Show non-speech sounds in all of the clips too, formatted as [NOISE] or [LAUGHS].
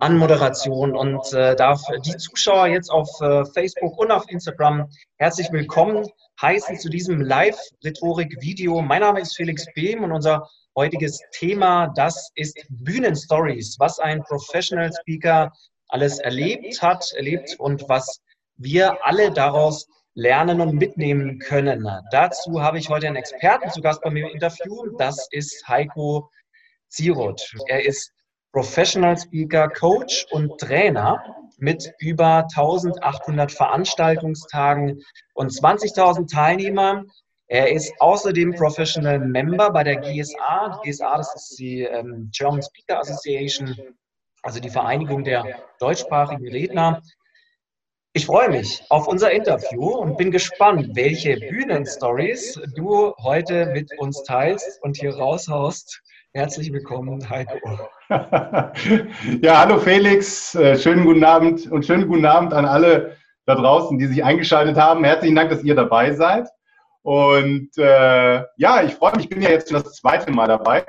Anmoderation und äh, darf die Zuschauer jetzt auf äh, Facebook und auf Instagram herzlich willkommen heißen zu diesem Live-Rhetorik-Video. Mein Name ist Felix Behm und unser heutiges Thema, das ist Bühnenstories, was ein Professional Speaker alles erlebt hat, erlebt und was wir alle daraus lernen und mitnehmen können. Dazu habe ich heute einen Experten zu Gast bei mir im Interview. Das ist Heiko Zieroth. Er ist Professional Speaker, Coach und Trainer mit über 1800 Veranstaltungstagen und 20.000 Teilnehmern. Er ist außerdem Professional Member bei der GSA. Die GSA, das ist die ähm, German Speaker Association, also die Vereinigung der deutschsprachigen Redner. Ich freue mich auf unser Interview und bin gespannt, welche Bühnenstories du heute mit uns teilst und hier raushaust. Herzlich willkommen, Heiko. [LAUGHS] ja, hallo Felix, äh, schönen guten Abend und schönen guten Abend an alle da draußen, die sich eingeschaltet haben. Herzlichen Dank, dass ihr dabei seid. Und äh, ja, ich freue mich, ich bin ja jetzt schon das zweite Mal dabei.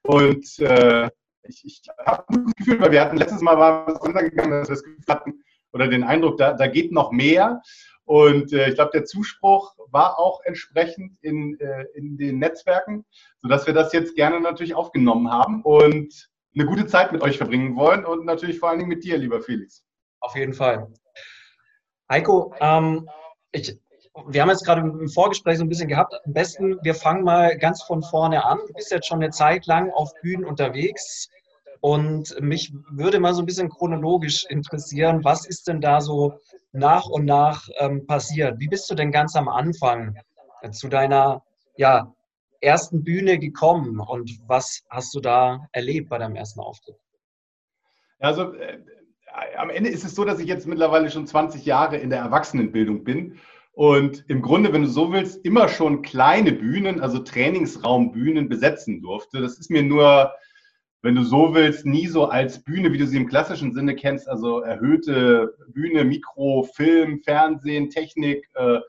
Und äh, ich, ich habe ein gutes Gefühl, weil wir hatten letztes Mal war es untergegangen, dass wir das Gefühl hatten oder den Eindruck, da, da geht noch mehr. Und äh, ich glaube, der Zuspruch war auch entsprechend in, äh, in den Netzwerken, sodass wir das jetzt gerne natürlich aufgenommen haben und eine gute Zeit mit euch verbringen wollen und natürlich vor allen Dingen mit dir, lieber Felix. Auf jeden Fall. Heiko, ähm, ich, wir haben jetzt gerade im Vorgespräch so ein bisschen gehabt. Am besten, wir fangen mal ganz von vorne an. Du bist jetzt schon eine Zeit lang auf Bühnen unterwegs. Und mich würde mal so ein bisschen chronologisch interessieren, was ist denn da so nach und nach ähm, passiert? Wie bist du denn ganz am Anfang äh, zu deiner ja, ersten Bühne gekommen und was hast du da erlebt bei deinem ersten Auftritt? Also äh, am Ende ist es so, dass ich jetzt mittlerweile schon 20 Jahre in der Erwachsenenbildung bin und im Grunde, wenn du so willst, immer schon kleine Bühnen, also Trainingsraumbühnen besetzen durfte. Das ist mir nur wenn du so willst, nie so als Bühne, wie du sie im klassischen Sinne kennst, also erhöhte Bühne, Mikro, Film, Fernsehen, Technik, äh,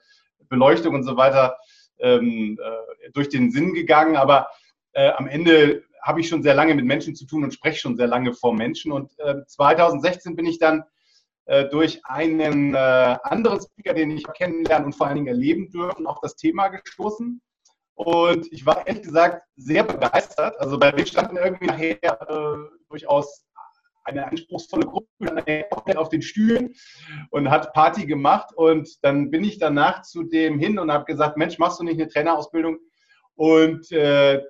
Beleuchtung und so weiter ähm, äh, durch den Sinn gegangen. Aber äh, am Ende habe ich schon sehr lange mit Menschen zu tun und spreche schon sehr lange vor Menschen. Und 2016 ähm, bin ich dann äh, durch einen äh, anderen Speaker, den ich kennenlernen und vor allen Dingen erleben dürfen, auf das Thema gestoßen. Und ich war ehrlich gesagt sehr begeistert. Also bei mir standen irgendwie nachher äh, durchaus eine anspruchsvolle Gruppe auf den Stühlen und hat Party gemacht. Und dann bin ich danach zu dem hin und habe gesagt, Mensch, machst du nicht eine Trainerausbildung? Und äh,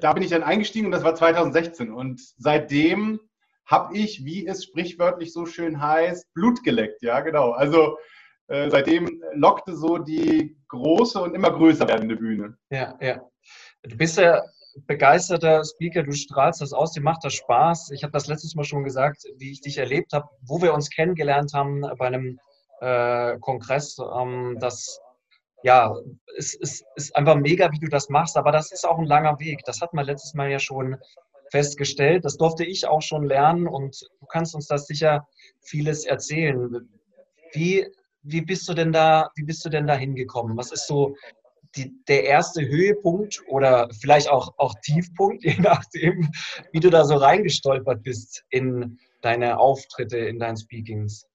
da bin ich dann eingestiegen und das war 2016. Und seitdem habe ich, wie es sprichwörtlich so schön heißt, Blut geleckt. Ja, genau. Also äh, seitdem lockte so die große und immer größer werdende Bühne. Ja, ja. Du bist ja begeisterter Speaker, du strahlst das aus, dir macht das Spaß. Ich habe das letztes Mal schon gesagt, wie ich dich erlebt habe, wo wir uns kennengelernt haben bei einem äh, Kongress. Ähm, das ja, es, es ist einfach mega, wie du das machst, aber das ist auch ein langer Weg. Das hat man letztes Mal ja schon festgestellt. Das durfte ich auch schon lernen und du kannst uns das sicher vieles erzählen. Wie wie bist du denn da, wie bist du denn da hingekommen? Was ist so die, der erste Höhepunkt oder vielleicht auch, auch Tiefpunkt, [LAUGHS] je nachdem, wie du da so reingestolpert bist in deine Auftritte, in deinen Speakings?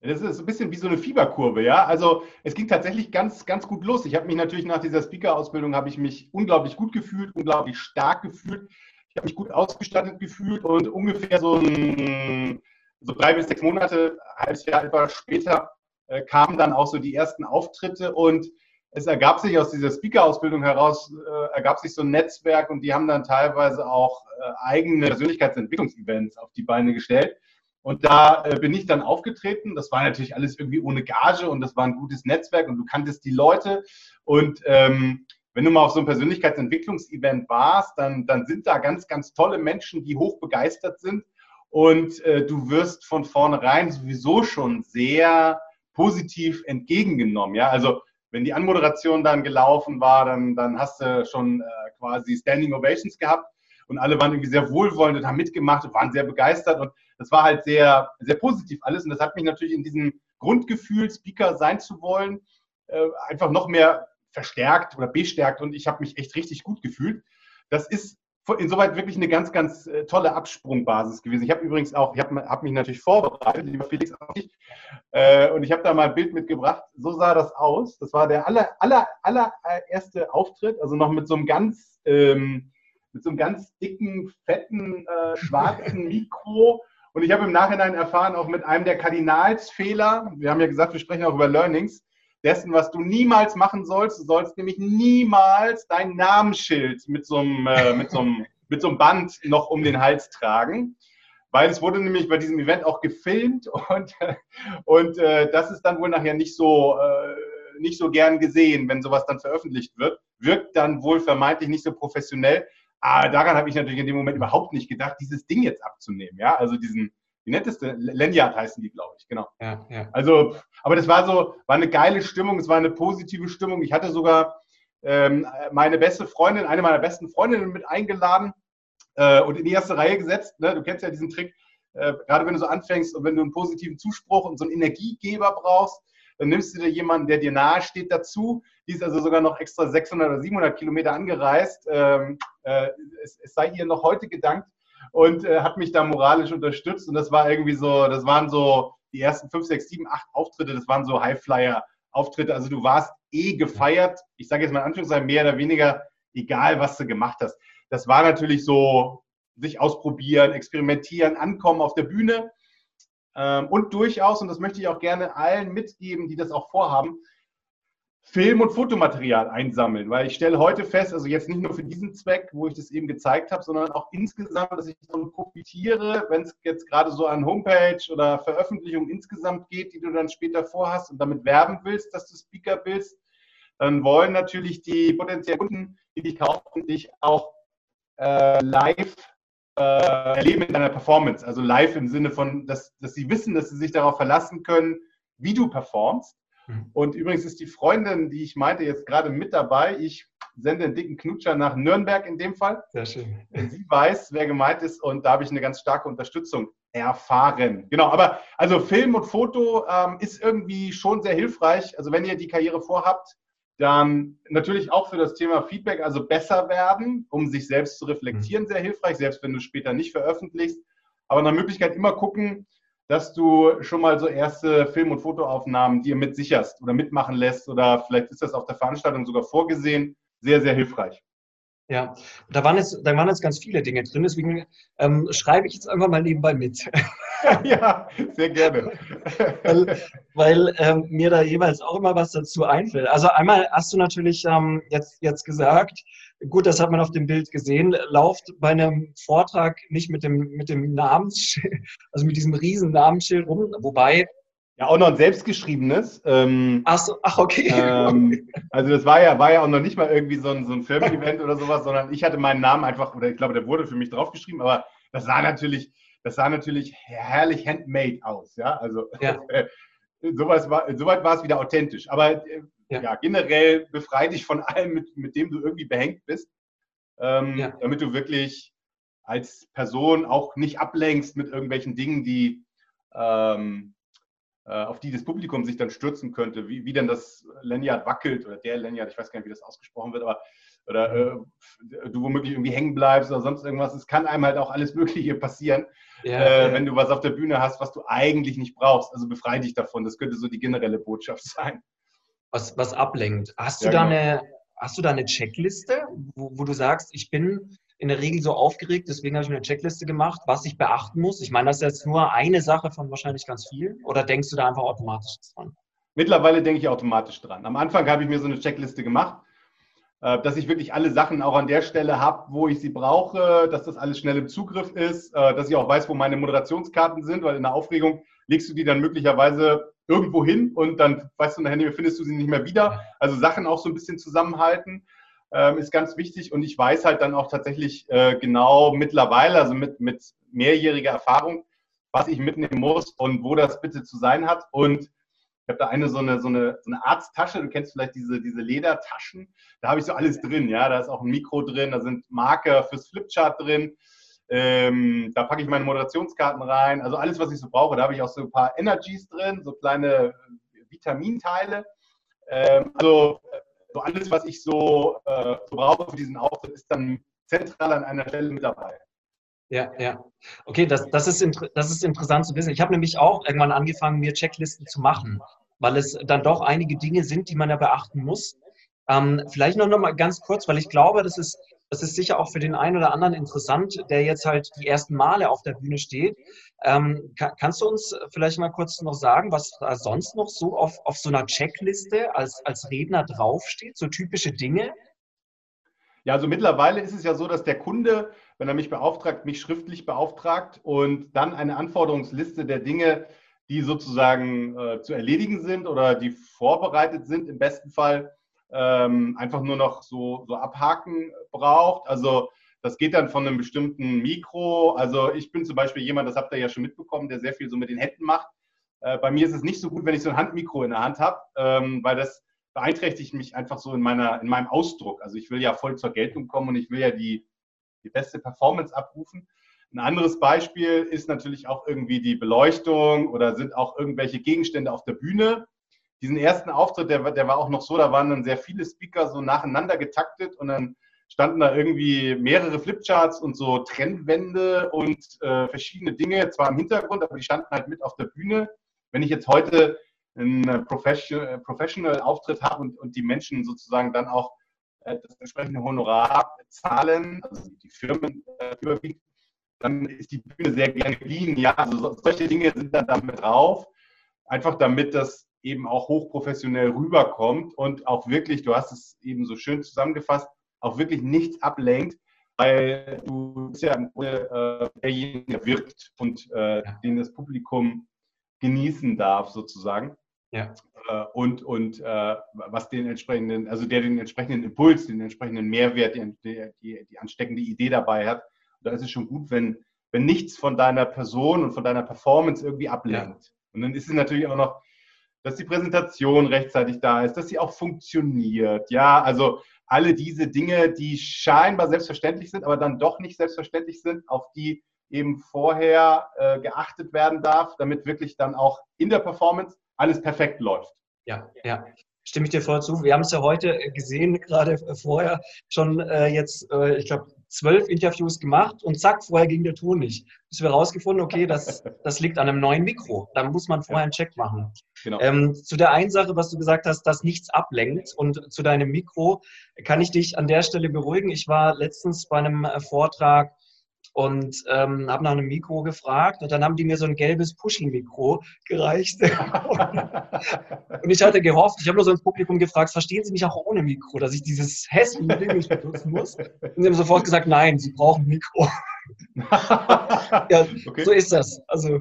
Das ist ein bisschen wie so eine Fieberkurve, ja. Also es ging tatsächlich ganz, ganz gut los. Ich habe mich natürlich nach dieser Speaker-Ausbildung habe ich mich unglaublich gut gefühlt, unglaublich stark gefühlt. Ich habe mich gut ausgestattet gefühlt und ungefähr so, ein, so drei bis sechs Monate, halbes Jahr etwa später äh, kamen dann auch so die ersten Auftritte und es ergab sich aus dieser Speaker-Ausbildung heraus, äh, ergab sich so ein Netzwerk und die haben dann teilweise auch äh, eigene Persönlichkeitsentwicklungsevents auf die Beine gestellt. Und da äh, bin ich dann aufgetreten. Das war natürlich alles irgendwie ohne Gage und das war ein gutes Netzwerk und du kanntest die Leute. Und ähm, wenn du mal auf so einem Persönlichkeitsentwicklungsevent warst, dann, dann sind da ganz, ganz tolle Menschen, die hoch begeistert sind und äh, du wirst von vornherein sowieso schon sehr positiv entgegengenommen. Ja, also wenn die Anmoderation dann gelaufen war, dann, dann hast du schon äh, quasi Standing Ovations gehabt und alle waren irgendwie sehr wohlwollend und haben mitgemacht und waren sehr begeistert und das war halt sehr, sehr positiv alles und das hat mich natürlich in diesem Grundgefühl, Speaker sein zu wollen, äh, einfach noch mehr verstärkt oder bestärkt und ich habe mich echt richtig gut gefühlt. Das ist insoweit wirklich eine ganz, ganz äh, tolle Absprungbasis gewesen. Ich habe übrigens auch, ich habe hab mich natürlich vorbereitet, lieber Felix auch nicht, äh, und ich habe da mal ein Bild mitgebracht. So sah das aus. Das war der aller, aller, allererste Auftritt, also noch mit so einem ganz, ähm, mit so einem ganz dicken, fetten, äh, schwarzen [LAUGHS] Mikro. Und ich habe im Nachhinein erfahren, auch mit einem der Kardinalsfehler, wir haben ja gesagt, wir sprechen auch über Learnings, dessen, was du niemals machen sollst. Du sollst nämlich niemals dein Namensschild mit so einem, äh, mit so einem, [LAUGHS] mit so einem Band noch um den Hals tragen. Weil es wurde nämlich bei diesem Event auch gefilmt und, [LAUGHS] und äh, das ist dann wohl nachher nicht so, äh, nicht so gern gesehen, wenn sowas dann veröffentlicht wird. Wirkt dann wohl vermeintlich nicht so professionell. Aber daran habe ich natürlich in dem Moment überhaupt nicht gedacht, dieses Ding jetzt abzunehmen. Ja, also diesen, wie nennt es denn? Lanyard heißen die, glaube ich, genau. Ja, ja. Also, aber das war so, war eine geile Stimmung, es war eine positive Stimmung. Ich hatte sogar ähm, meine beste Freundin, eine meiner besten Freundinnen mit eingeladen äh, und in die erste Reihe gesetzt. Ne? Du kennst ja diesen Trick, äh, gerade wenn du so anfängst und wenn du einen positiven Zuspruch und so einen Energiegeber brauchst, dann nimmst du dir jemanden, der dir nahe steht, dazu. Die ist also sogar noch extra 600 oder 700 Kilometer angereist. Ähm, äh, es, es sei ihr noch heute gedankt und äh, hat mich da moralisch unterstützt. Und das war irgendwie so, das waren so die ersten fünf, sechs, sieben, acht Auftritte, das waren so Highflyer-Auftritte. Also du warst eh gefeiert. Ich sage jetzt mal in Anführungszeichen mehr oder weniger, egal was du gemacht hast. Das war natürlich so, sich ausprobieren, experimentieren, ankommen auf der Bühne. Ähm, und durchaus, und das möchte ich auch gerne allen mitgeben, die das auch vorhaben, Film- und Fotomaterial einsammeln, weil ich stelle heute fest, also jetzt nicht nur für diesen Zweck, wo ich das eben gezeigt habe, sondern auch insgesamt, dass ich davon profitiere, wenn es jetzt gerade so an Homepage oder Veröffentlichung insgesamt geht, die du dann später vorhast und damit werben willst, dass du Speaker bist, dann wollen natürlich die potenziellen Kunden, die dich kaufen, dich auch äh, live äh, erleben in deiner Performance. Also live im Sinne von, dass, dass sie wissen, dass sie sich darauf verlassen können, wie du performst Mhm. Und übrigens ist die Freundin, die ich meinte, jetzt gerade mit dabei. Ich sende einen dicken Knutscher nach Nürnberg in dem Fall. Sehr schön. Sie weiß, wer gemeint ist und da habe ich eine ganz starke Unterstützung erfahren. Genau, aber also Film und Foto ähm, ist irgendwie schon sehr hilfreich. Also wenn ihr die Karriere vorhabt, dann natürlich auch für das Thema Feedback, also besser werden, um sich selbst zu reflektieren, mhm. sehr hilfreich, selbst wenn du später nicht veröffentlichst. Aber nach Möglichkeit immer gucken, dass du schon mal so erste Film- und Fotoaufnahmen dir mit sicherst oder mitmachen lässt oder vielleicht ist das auf der Veranstaltung sogar vorgesehen. Sehr, sehr hilfreich. Ja, da waren jetzt, da waren jetzt ganz viele Dinge drin, deswegen ähm, schreibe ich jetzt einfach mal nebenbei mit. [LAUGHS] ja, sehr gerne. weil, weil ähm, mir da jeweils auch immer was dazu einfällt. Also einmal hast du natürlich ähm, jetzt, jetzt gesagt, gut, das hat man auf dem Bild gesehen, lauft bei einem Vortrag nicht mit dem, mit dem Namensschild, [LAUGHS] also mit diesem riesen Namensschild rum, wobei ja, auch noch ein selbstgeschriebenes. Ähm, ach so, ach okay. Ähm, also das war ja, war ja auch noch nicht mal irgendwie so ein, so ein Firmen-Event oder sowas, sondern ich hatte meinen Namen einfach, oder ich glaube, der wurde für mich draufgeschrieben, aber das sah natürlich, das sah natürlich herrlich handmade aus, ja. Also ja. [LAUGHS] Sowas war, soweit war es wieder authentisch. Aber äh, ja. ja. generell befrei dich von allem, mit, mit dem du irgendwie behängt bist, ähm, ja. damit du wirklich als Person auch nicht ablenkst mit irgendwelchen Dingen, die ähm, äh, auf die das Publikum sich dann stürzen könnte, wie, wie denn das Lanyard wackelt oder der Lanyard, ich weiß gar nicht, wie das ausgesprochen wird, aber oder äh, du womöglich irgendwie hängen bleibst oder sonst irgendwas. Es kann einem halt auch alles [LAUGHS] Mögliche passieren, ja, äh, ja. wenn du was auf der Bühne hast, was du eigentlich nicht brauchst. Also befreie dich davon. Das könnte so die generelle Botschaft [LAUGHS] sein. Was, was ablenkt. Hast du, ja, da genau. eine, hast du da eine Checkliste, wo, wo du sagst, ich bin in der Regel so aufgeregt, deswegen habe ich mir eine Checkliste gemacht, was ich beachten muss. Ich meine, das ist jetzt nur eine Sache von wahrscheinlich ganz vielen. Oder denkst du da einfach automatisch dran? Mittlerweile denke ich automatisch dran. Am Anfang habe ich mir so eine Checkliste gemacht, äh, dass ich wirklich alle Sachen auch an der Stelle habe, wo ich sie brauche, dass das alles schnell im Zugriff ist, äh, dass ich auch weiß, wo meine Moderationskarten sind, weil in der Aufregung legst du die dann möglicherweise irgendwo hin und dann weißt du nachher findest du sie nicht mehr wieder. Also Sachen auch so ein bisschen zusammenhalten ähm, ist ganz wichtig. Und ich weiß halt dann auch tatsächlich äh, genau mittlerweile, also mit, mit mehrjähriger Erfahrung, was ich mitnehmen muss und wo das bitte zu sein hat. Und ich habe da eine so eine, so eine, so eine Arzttasche, du kennst vielleicht diese, diese Ledertaschen. Da habe ich so alles drin, ja. Da ist auch ein Mikro drin, da sind Marker fürs Flipchart drin. Ähm, da packe ich meine Moderationskarten rein. Also alles, was ich so brauche. Da habe ich auch so ein paar Energies drin, so kleine äh, Vitaminteile. Ähm, also so alles, was ich so, äh, so brauche für diesen Auftritt, ist dann zentral an einer Stelle mit dabei. Ja, ja. Okay, das, das, ist, das ist interessant zu wissen. Ich habe nämlich auch irgendwann angefangen, mir Checklisten zu machen, weil es dann doch einige Dinge sind, die man ja beachten muss. Ähm, vielleicht noch, noch mal ganz kurz, weil ich glaube, das ist, das ist sicher auch für den einen oder anderen interessant, der jetzt halt die ersten Male auf der Bühne steht. Ähm, kann, kannst du uns vielleicht mal kurz noch sagen, was da sonst noch so auf, auf so einer Checkliste als, als Redner draufsteht, so typische Dinge? Ja, also mittlerweile ist es ja so, dass der Kunde, wenn er mich beauftragt, mich schriftlich beauftragt und dann eine Anforderungsliste der Dinge, die sozusagen äh, zu erledigen sind oder die vorbereitet sind, im besten Fall ähm, einfach nur noch so, so abhaken braucht. Also das geht dann von einem bestimmten Mikro. Also ich bin zum Beispiel jemand, das habt ihr ja schon mitbekommen, der sehr viel so mit den Händen macht. Äh, bei mir ist es nicht so gut, wenn ich so ein Handmikro in der Hand habe, ähm, weil das beeinträchtigt mich einfach so in, meiner, in meinem Ausdruck. Also ich will ja voll zur Geltung kommen und ich will ja die, die beste Performance abrufen. Ein anderes Beispiel ist natürlich auch irgendwie die Beleuchtung oder sind auch irgendwelche Gegenstände auf der Bühne. Diesen ersten Auftritt, der, der war auch noch so, da waren dann sehr viele Speaker so nacheinander getaktet und dann standen da irgendwie mehrere Flipcharts und so Trennwände und äh, verschiedene Dinge, zwar im Hintergrund, aber die standen halt mit auf der Bühne. Wenn ich jetzt heute einen äh, Professional, Professional Auftritt habe und, und die Menschen sozusagen dann auch äh, das entsprechende Honorar zahlen, also die Firmen äh, überwiegend, dann ist die Bühne sehr gerne clean. Ja, also so, solche Dinge sind dann damit drauf, einfach damit das eben auch hochprofessionell rüberkommt und auch wirklich, du hast es eben so schön zusammengefasst, auch wirklich nichts ablenkt, weil du bist ja im Grunde äh, derjenige, der wirkt und äh, den das Publikum genießen darf, sozusagen. Ja. Äh, und und äh, was den entsprechenden, also der den entsprechenden Impuls, den entsprechenden Mehrwert, die, die, die ansteckende Idee dabei hat. Und da ist es schon gut, wenn, wenn nichts von deiner Person und von deiner Performance irgendwie ablenkt. Ja. Und dann ist es natürlich auch noch, dass die Präsentation rechtzeitig da ist, dass sie auch funktioniert. Ja, also alle diese Dinge, die scheinbar selbstverständlich sind, aber dann doch nicht selbstverständlich sind, auf die eben vorher äh, geachtet werden darf, damit wirklich dann auch in der Performance alles perfekt läuft. Ja, ja. Stimme ich dir voll zu. Wir haben es ja heute gesehen, gerade vorher schon äh, jetzt, äh, ich glaube, zwölf Interviews gemacht und zack, vorher ging der Ton nicht. Bis wir herausgefunden, okay, das, [LAUGHS] das liegt an einem neuen Mikro. Da muss man vorher einen Check machen. Genau. Ähm, zu der einen Sache, was du gesagt hast, dass nichts ablenkt und zu deinem Mikro kann ich dich an der Stelle beruhigen. Ich war letztens bei einem äh, Vortrag und ähm, habe nach einem Mikro gefragt und dann haben die mir so ein gelbes Puschel-Mikro gereicht. [LAUGHS] und ich hatte gehofft, ich habe nur so ins Publikum gefragt, verstehen Sie mich auch ohne Mikro, dass ich dieses hässliche Ding nicht benutzen muss? Und sie haben sofort gesagt, nein, Sie brauchen ein Mikro. [LAUGHS] ja, okay. so ist das. Also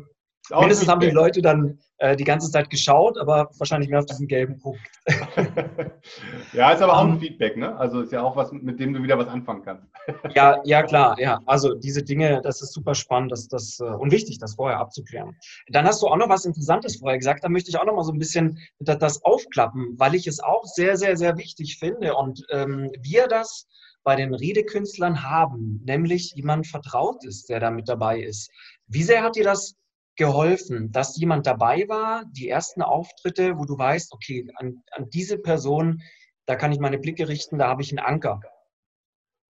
mindestens haben die Leute dann äh, die ganze Zeit geschaut, aber wahrscheinlich mehr auf diesen gelben Punkt. [LAUGHS] ja, ist aber auch ein ähm, Feedback, ne? Also ist ja auch was, mit dem du wieder was anfangen kannst. [LAUGHS] ja, ja, klar, ja. Also diese Dinge, das ist super spannend das, das, äh, und wichtig, das vorher abzuklären. Dann hast du auch noch was Interessantes vorher gesagt, da möchte ich auch noch mal so ein bisschen das aufklappen, weil ich es auch sehr, sehr, sehr wichtig finde und ähm, wir das bei den Redekünstlern haben, nämlich jemand vertraut ist, der da mit dabei ist. Wie sehr hat dir das geholfen, dass jemand dabei war, die ersten Auftritte, wo du weißt, okay, an, an diese Person, da kann ich meine Blicke richten, da habe ich einen Anker.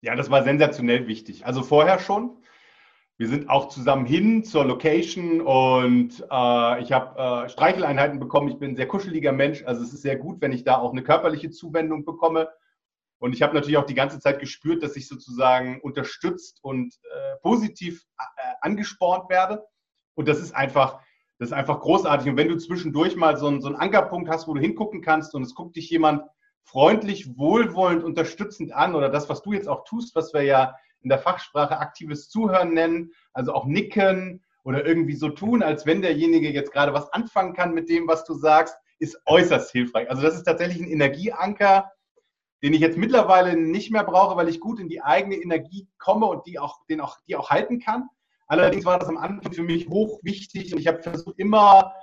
Ja, das war sensationell wichtig. Also vorher schon. Wir sind auch zusammen hin zur Location und äh, ich habe äh, Streicheleinheiten bekommen. Ich bin ein sehr kuscheliger Mensch. Also es ist sehr gut, wenn ich da auch eine körperliche Zuwendung bekomme. Und ich habe natürlich auch die ganze Zeit gespürt, dass ich sozusagen unterstützt und äh, positiv äh, angespornt werde. Und das ist einfach, das ist einfach großartig. Und wenn du zwischendurch mal so einen, so einen Ankerpunkt hast, wo du hingucken kannst und es guckt dich jemand freundlich, wohlwollend, unterstützend an oder das, was du jetzt auch tust, was wir ja in der Fachsprache aktives Zuhören nennen, also auch nicken oder irgendwie so tun, als wenn derjenige jetzt gerade was anfangen kann mit dem, was du sagst, ist äußerst hilfreich. Also das ist tatsächlich ein Energieanker, den ich jetzt mittlerweile nicht mehr brauche, weil ich gut in die eigene Energie komme und die auch, den auch, die auch halten kann. Allerdings war das am Anfang für mich hoch wichtig und ich habe versucht, immer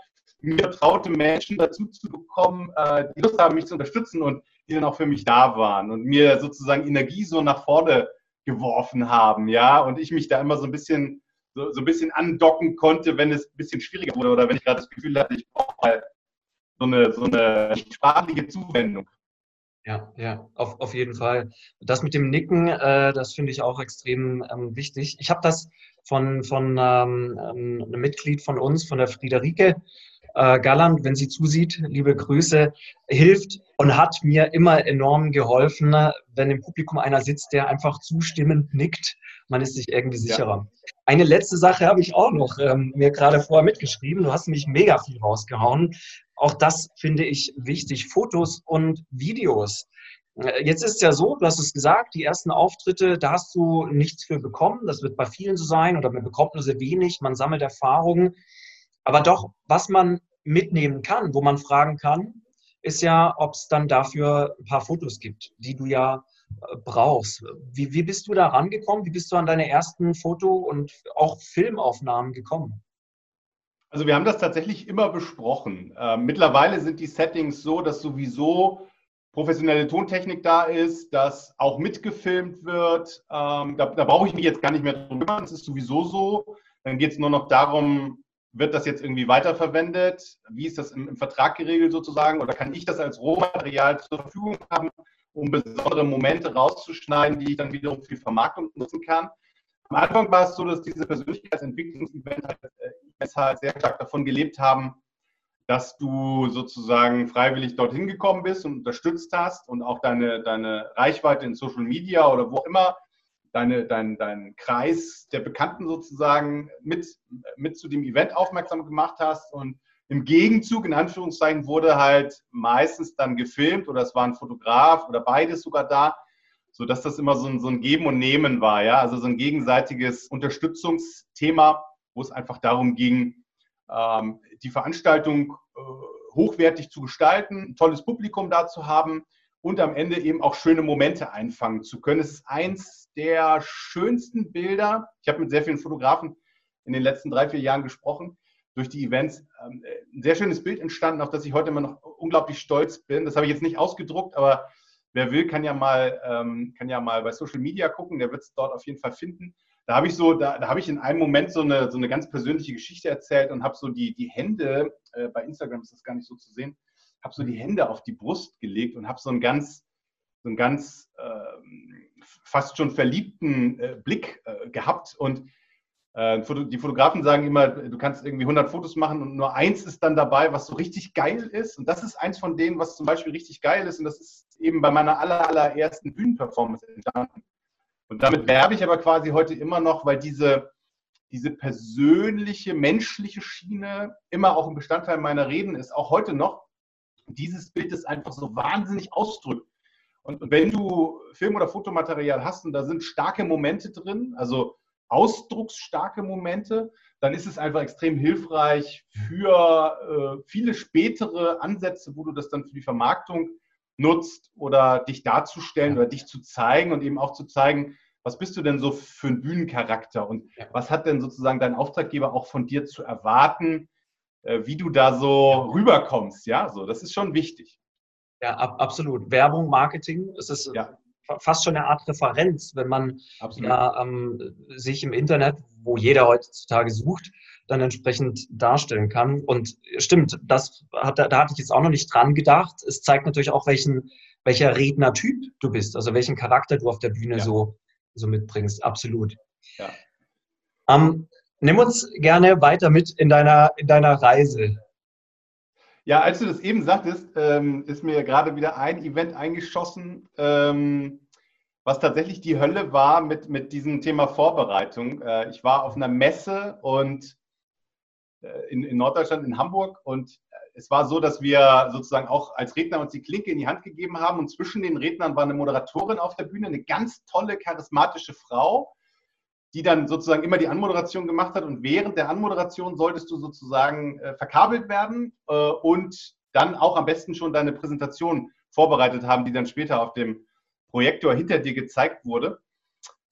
mir vertraute Menschen dazu zu bekommen, äh, die Lust haben, mich zu unterstützen und die dann auch für mich da waren und mir sozusagen Energie so nach vorne geworfen haben, ja, und ich mich da immer so ein bisschen so, so ein bisschen andocken konnte, wenn es ein bisschen schwieriger wurde oder wenn ich gerade das Gefühl hatte, ich brauche mal so eine, so eine sprachliche Zuwendung. Ja, ja, auf, auf jeden Fall. Das mit dem Nicken, äh, das finde ich auch extrem ähm, wichtig. Ich habe das von, von ähm, ähm, einem Mitglied von uns, von der Friederike äh, Galland, wenn sie zusieht, liebe Grüße, hilft und hat mir immer enorm geholfen, wenn im Publikum einer sitzt, der einfach zustimmend nickt. Man ist sich irgendwie sicherer. Ja. Eine letzte Sache habe ich auch noch ähm, mir gerade vorher mitgeschrieben. Du hast mich mega viel rausgehauen. Auch das finde ich wichtig. Fotos und Videos. Äh, jetzt ist es ja so, du hast es gesagt, die ersten Auftritte, da hast du nichts für bekommen. Das wird bei vielen so sein oder man bekommt nur sehr wenig. Man sammelt Erfahrungen. Aber doch, was man mitnehmen kann, wo man fragen kann, ist ja, ob es dann dafür ein paar Fotos gibt, die du ja äh, brauchst. Wie, wie bist du da rangekommen? Wie bist du an deine ersten Foto- und auch Filmaufnahmen gekommen? Also wir haben das tatsächlich immer besprochen. Äh, mittlerweile sind die Settings so, dass sowieso professionelle Tontechnik da ist, dass auch mitgefilmt wird. Ähm, da, da brauche ich mich jetzt gar nicht mehr drum kümmern. Es ist sowieso so. Dann geht es nur noch darum, wird das jetzt irgendwie weiterverwendet? Wie ist das im, im, Vertrag geregelt sozusagen? Oder kann ich das als Rohmaterial zur Verfügung haben, um besondere Momente rauszuschneiden, die ich dann wiederum für Vermarktung nutzen kann? Am Anfang war es so, dass diese Persönlichkeitsentwicklungsevents halt, äh, halt sehr stark davon gelebt haben, dass du sozusagen freiwillig dorthin gekommen bist und unterstützt hast und auch deine, deine Reichweite in Social Media oder wo auch immer deine, dein, dein Kreis der Bekannten sozusagen mit, mit zu dem Event aufmerksam gemacht hast. Und im Gegenzug, in Anführungszeichen, wurde halt meistens dann gefilmt oder es war ein Fotograf oder beides sogar da, sodass das immer so ein, so ein Geben und Nehmen war, ja, also so ein gegenseitiges Unterstützungsthema, wo es einfach darum ging, ähm, die Veranstaltung äh, hochwertig zu gestalten, ein tolles Publikum da zu haben und am Ende eben auch schöne Momente einfangen zu können. Es ist eins der schönsten Bilder. Ich habe mit sehr vielen Fotografen in den letzten drei, vier Jahren gesprochen, durch die Events. Ähm, ein sehr schönes Bild entstanden, auf das ich heute immer noch unglaublich stolz bin. Das habe ich jetzt nicht ausgedruckt, aber wer will, kann ja mal, ähm, kann ja mal bei Social Media gucken. Der wird es dort auf jeden Fall finden. Da habe ich so, da, da habe ich in einem Moment so eine, so eine ganz persönliche Geschichte erzählt und habe so die, die Hände, äh, bei Instagram ist das gar nicht so zu sehen, habe so die Hände auf die Brust gelegt und habe so einen ganz, so einen ganz äh, fast schon verliebten äh, Blick äh, gehabt. Und äh, die Fotografen sagen immer, du kannst irgendwie 100 Fotos machen und nur eins ist dann dabei, was so richtig geil ist. Und das ist eins von denen, was zum Beispiel richtig geil ist. Und das ist eben bei meiner aller, allerersten Bühnenperformance entstanden. Und damit werbe ich aber quasi heute immer noch, weil diese, diese persönliche, menschliche Schiene immer auch ein Bestandteil meiner Reden ist, auch heute noch dieses Bild ist einfach so wahnsinnig ausdrückt. Und, wenn du Film- oder Fotomaterial hast und da sind starke Momente drin, also ausdrucksstarke Momente, dann ist es einfach extrem hilfreich für äh, viele spätere Ansätze, wo du das dann für die Vermarktung nutzt oder dich darzustellen oder dich zu zeigen und eben auch zu zeigen, was bist du denn so für ein Bühnencharakter und was hat denn sozusagen dein Auftraggeber auch von dir zu erwarten, äh, wie du da so rüberkommst. Ja, so, das ist schon wichtig. Ja, ab, absolut. Werbung, Marketing, es ist ja. fast schon eine Art Referenz, wenn man ja, ähm, sich im Internet, wo jeder heutzutage sucht, dann entsprechend darstellen kann. Und stimmt, das hat, da hatte ich jetzt auch noch nicht dran gedacht. Es zeigt natürlich auch, welchen, welcher Rednertyp du bist, also welchen Charakter du auf der Bühne ja. so, so mitbringst. Absolut. Ja. Ähm, Nimm uns gerne weiter mit in deiner, in deiner Reise. Ja, als du das eben sagtest, ähm, ist mir gerade wieder ein Event eingeschossen, ähm, was tatsächlich die Hölle war mit, mit diesem Thema Vorbereitung. Äh, ich war auf einer Messe und in, in Norddeutschland, in Hamburg, und äh, es war so, dass wir sozusagen auch als Redner uns die Klinke in die Hand gegeben haben und zwischen den Rednern war eine Moderatorin auf der Bühne, eine ganz tolle, charismatische Frau, die dann sozusagen immer die Anmoderation gemacht hat. Und während der Anmoderation solltest du sozusagen äh, verkabelt werden äh, und dann auch am besten schon deine Präsentation vorbereitet haben, die dann später auf dem Projektor hinter dir gezeigt wurde.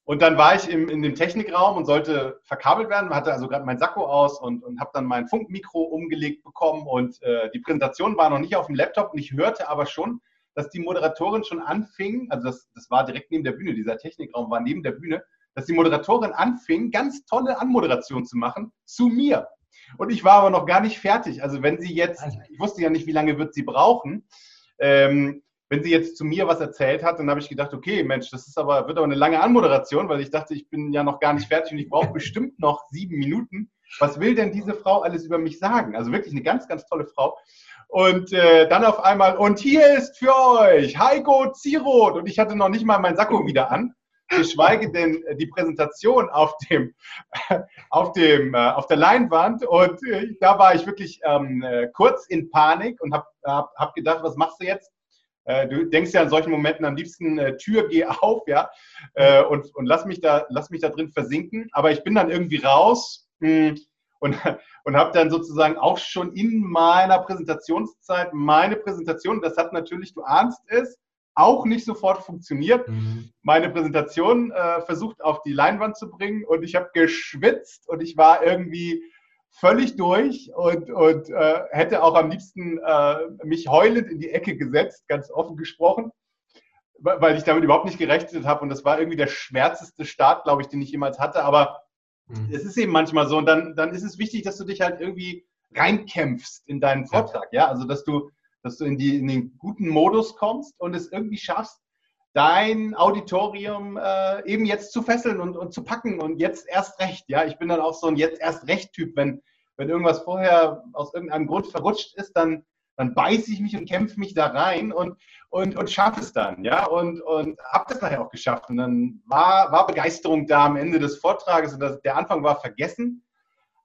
Und dann war ich im, in dem Technikraum und sollte verkabelt werden, hatte also gerade mein Sakko aus und, und habe dann mein Funkmikro umgelegt bekommen und äh, die Präsentation war noch nicht auf dem Laptop und ich hörte aber schon, dass die Moderatorin schon anfing, also das, das war direkt neben der Bühne, dieser Technikraum war neben der Bühne, dass die Moderatorin anfing, ganz tolle Anmoderation zu machen zu mir. Und ich war aber noch gar nicht fertig. Also wenn sie jetzt, ich wusste ja nicht, wie lange wird sie brauchen, ähm, wenn sie jetzt zu mir was erzählt hat, dann habe ich gedacht, okay, Mensch, das ist aber, wird aber eine lange Anmoderation, weil ich dachte, ich bin ja noch gar nicht fertig und ich brauche bestimmt noch sieben Minuten. Was will denn diese Frau alles über mich sagen? Also wirklich eine ganz, ganz tolle Frau. Und äh, dann auf einmal, und hier ist für euch Heiko Ziroth. Und ich hatte noch nicht mal mein Sakko wieder an geschweige denn die Präsentation auf dem, [LAUGHS] auf dem, äh, auf der Leinwand. Und äh, da war ich wirklich ähm, äh, kurz in Panik und habe hab, hab gedacht, was machst du jetzt? Du denkst ja in solchen Momenten am liebsten Tür, geh auf, ja, und, und lass, mich da, lass mich da drin versinken. Aber ich bin dann irgendwie raus mh, hm, und, und habe dann sozusagen auch schon in meiner Präsentationszeit meine Präsentation, das hat natürlich, du ahnst es, auch nicht sofort funktioniert. Mhm. Meine Präsentation äh, versucht auf die Leinwand zu bringen und ich habe geschwitzt und ich war irgendwie völlig durch und, und äh, hätte auch am liebsten äh, mich heulend in die Ecke gesetzt, ganz offen gesprochen, weil ich damit überhaupt nicht gerechnet habe und das war irgendwie der schmerzeste Start, glaube ich, den ich jemals hatte. Aber mhm. es ist eben manchmal so und dann, dann ist es wichtig, dass du dich halt irgendwie reinkämpfst in deinen Vortrag, ja, also dass du dass du in, die, in den guten Modus kommst und es irgendwie schaffst, dein Auditorium äh, eben jetzt zu fesseln und, und zu packen und jetzt erst recht. Ja, ich bin dann auch so ein jetzt erst recht Typ. Wenn, wenn irgendwas vorher aus irgendeinem Grund verrutscht ist, dann, dann beiße ich mich und kämpfe mich da rein und, und, und schaffe es dann. Ja, und, und habe das nachher auch geschafft. Und dann war, war Begeisterung da am Ende des Vortrages und das, der Anfang war vergessen.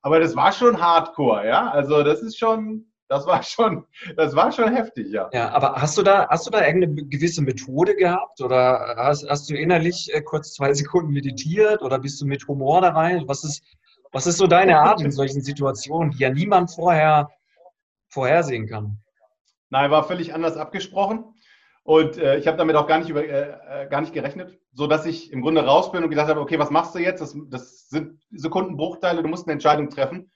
Aber das war schon hardcore. Ja, also das ist schon, das war schon, das war schon heftig, ja. Ja, aber hast du da, hast du da irgendeine gewisse Methode gehabt oder hast, hast du innerlich äh, kurz zwei [LAUGHS] Sekunden meditiert oder bist du mit Humor da rein? Was ist, was ist so deine Art in solchen Situationen, die ja niemand vorher vorhersehen kann? Nein, war völlig anders abgesprochen. Und äh, ich habe damit auch gar nicht, über, äh, äh gar nicht gerechnet, sodass ich im Grunde raus bin und gedacht habe, okay, was machst du jetzt? Das, das sind Sekundenbruchteile, du musst eine Entscheidung treffen.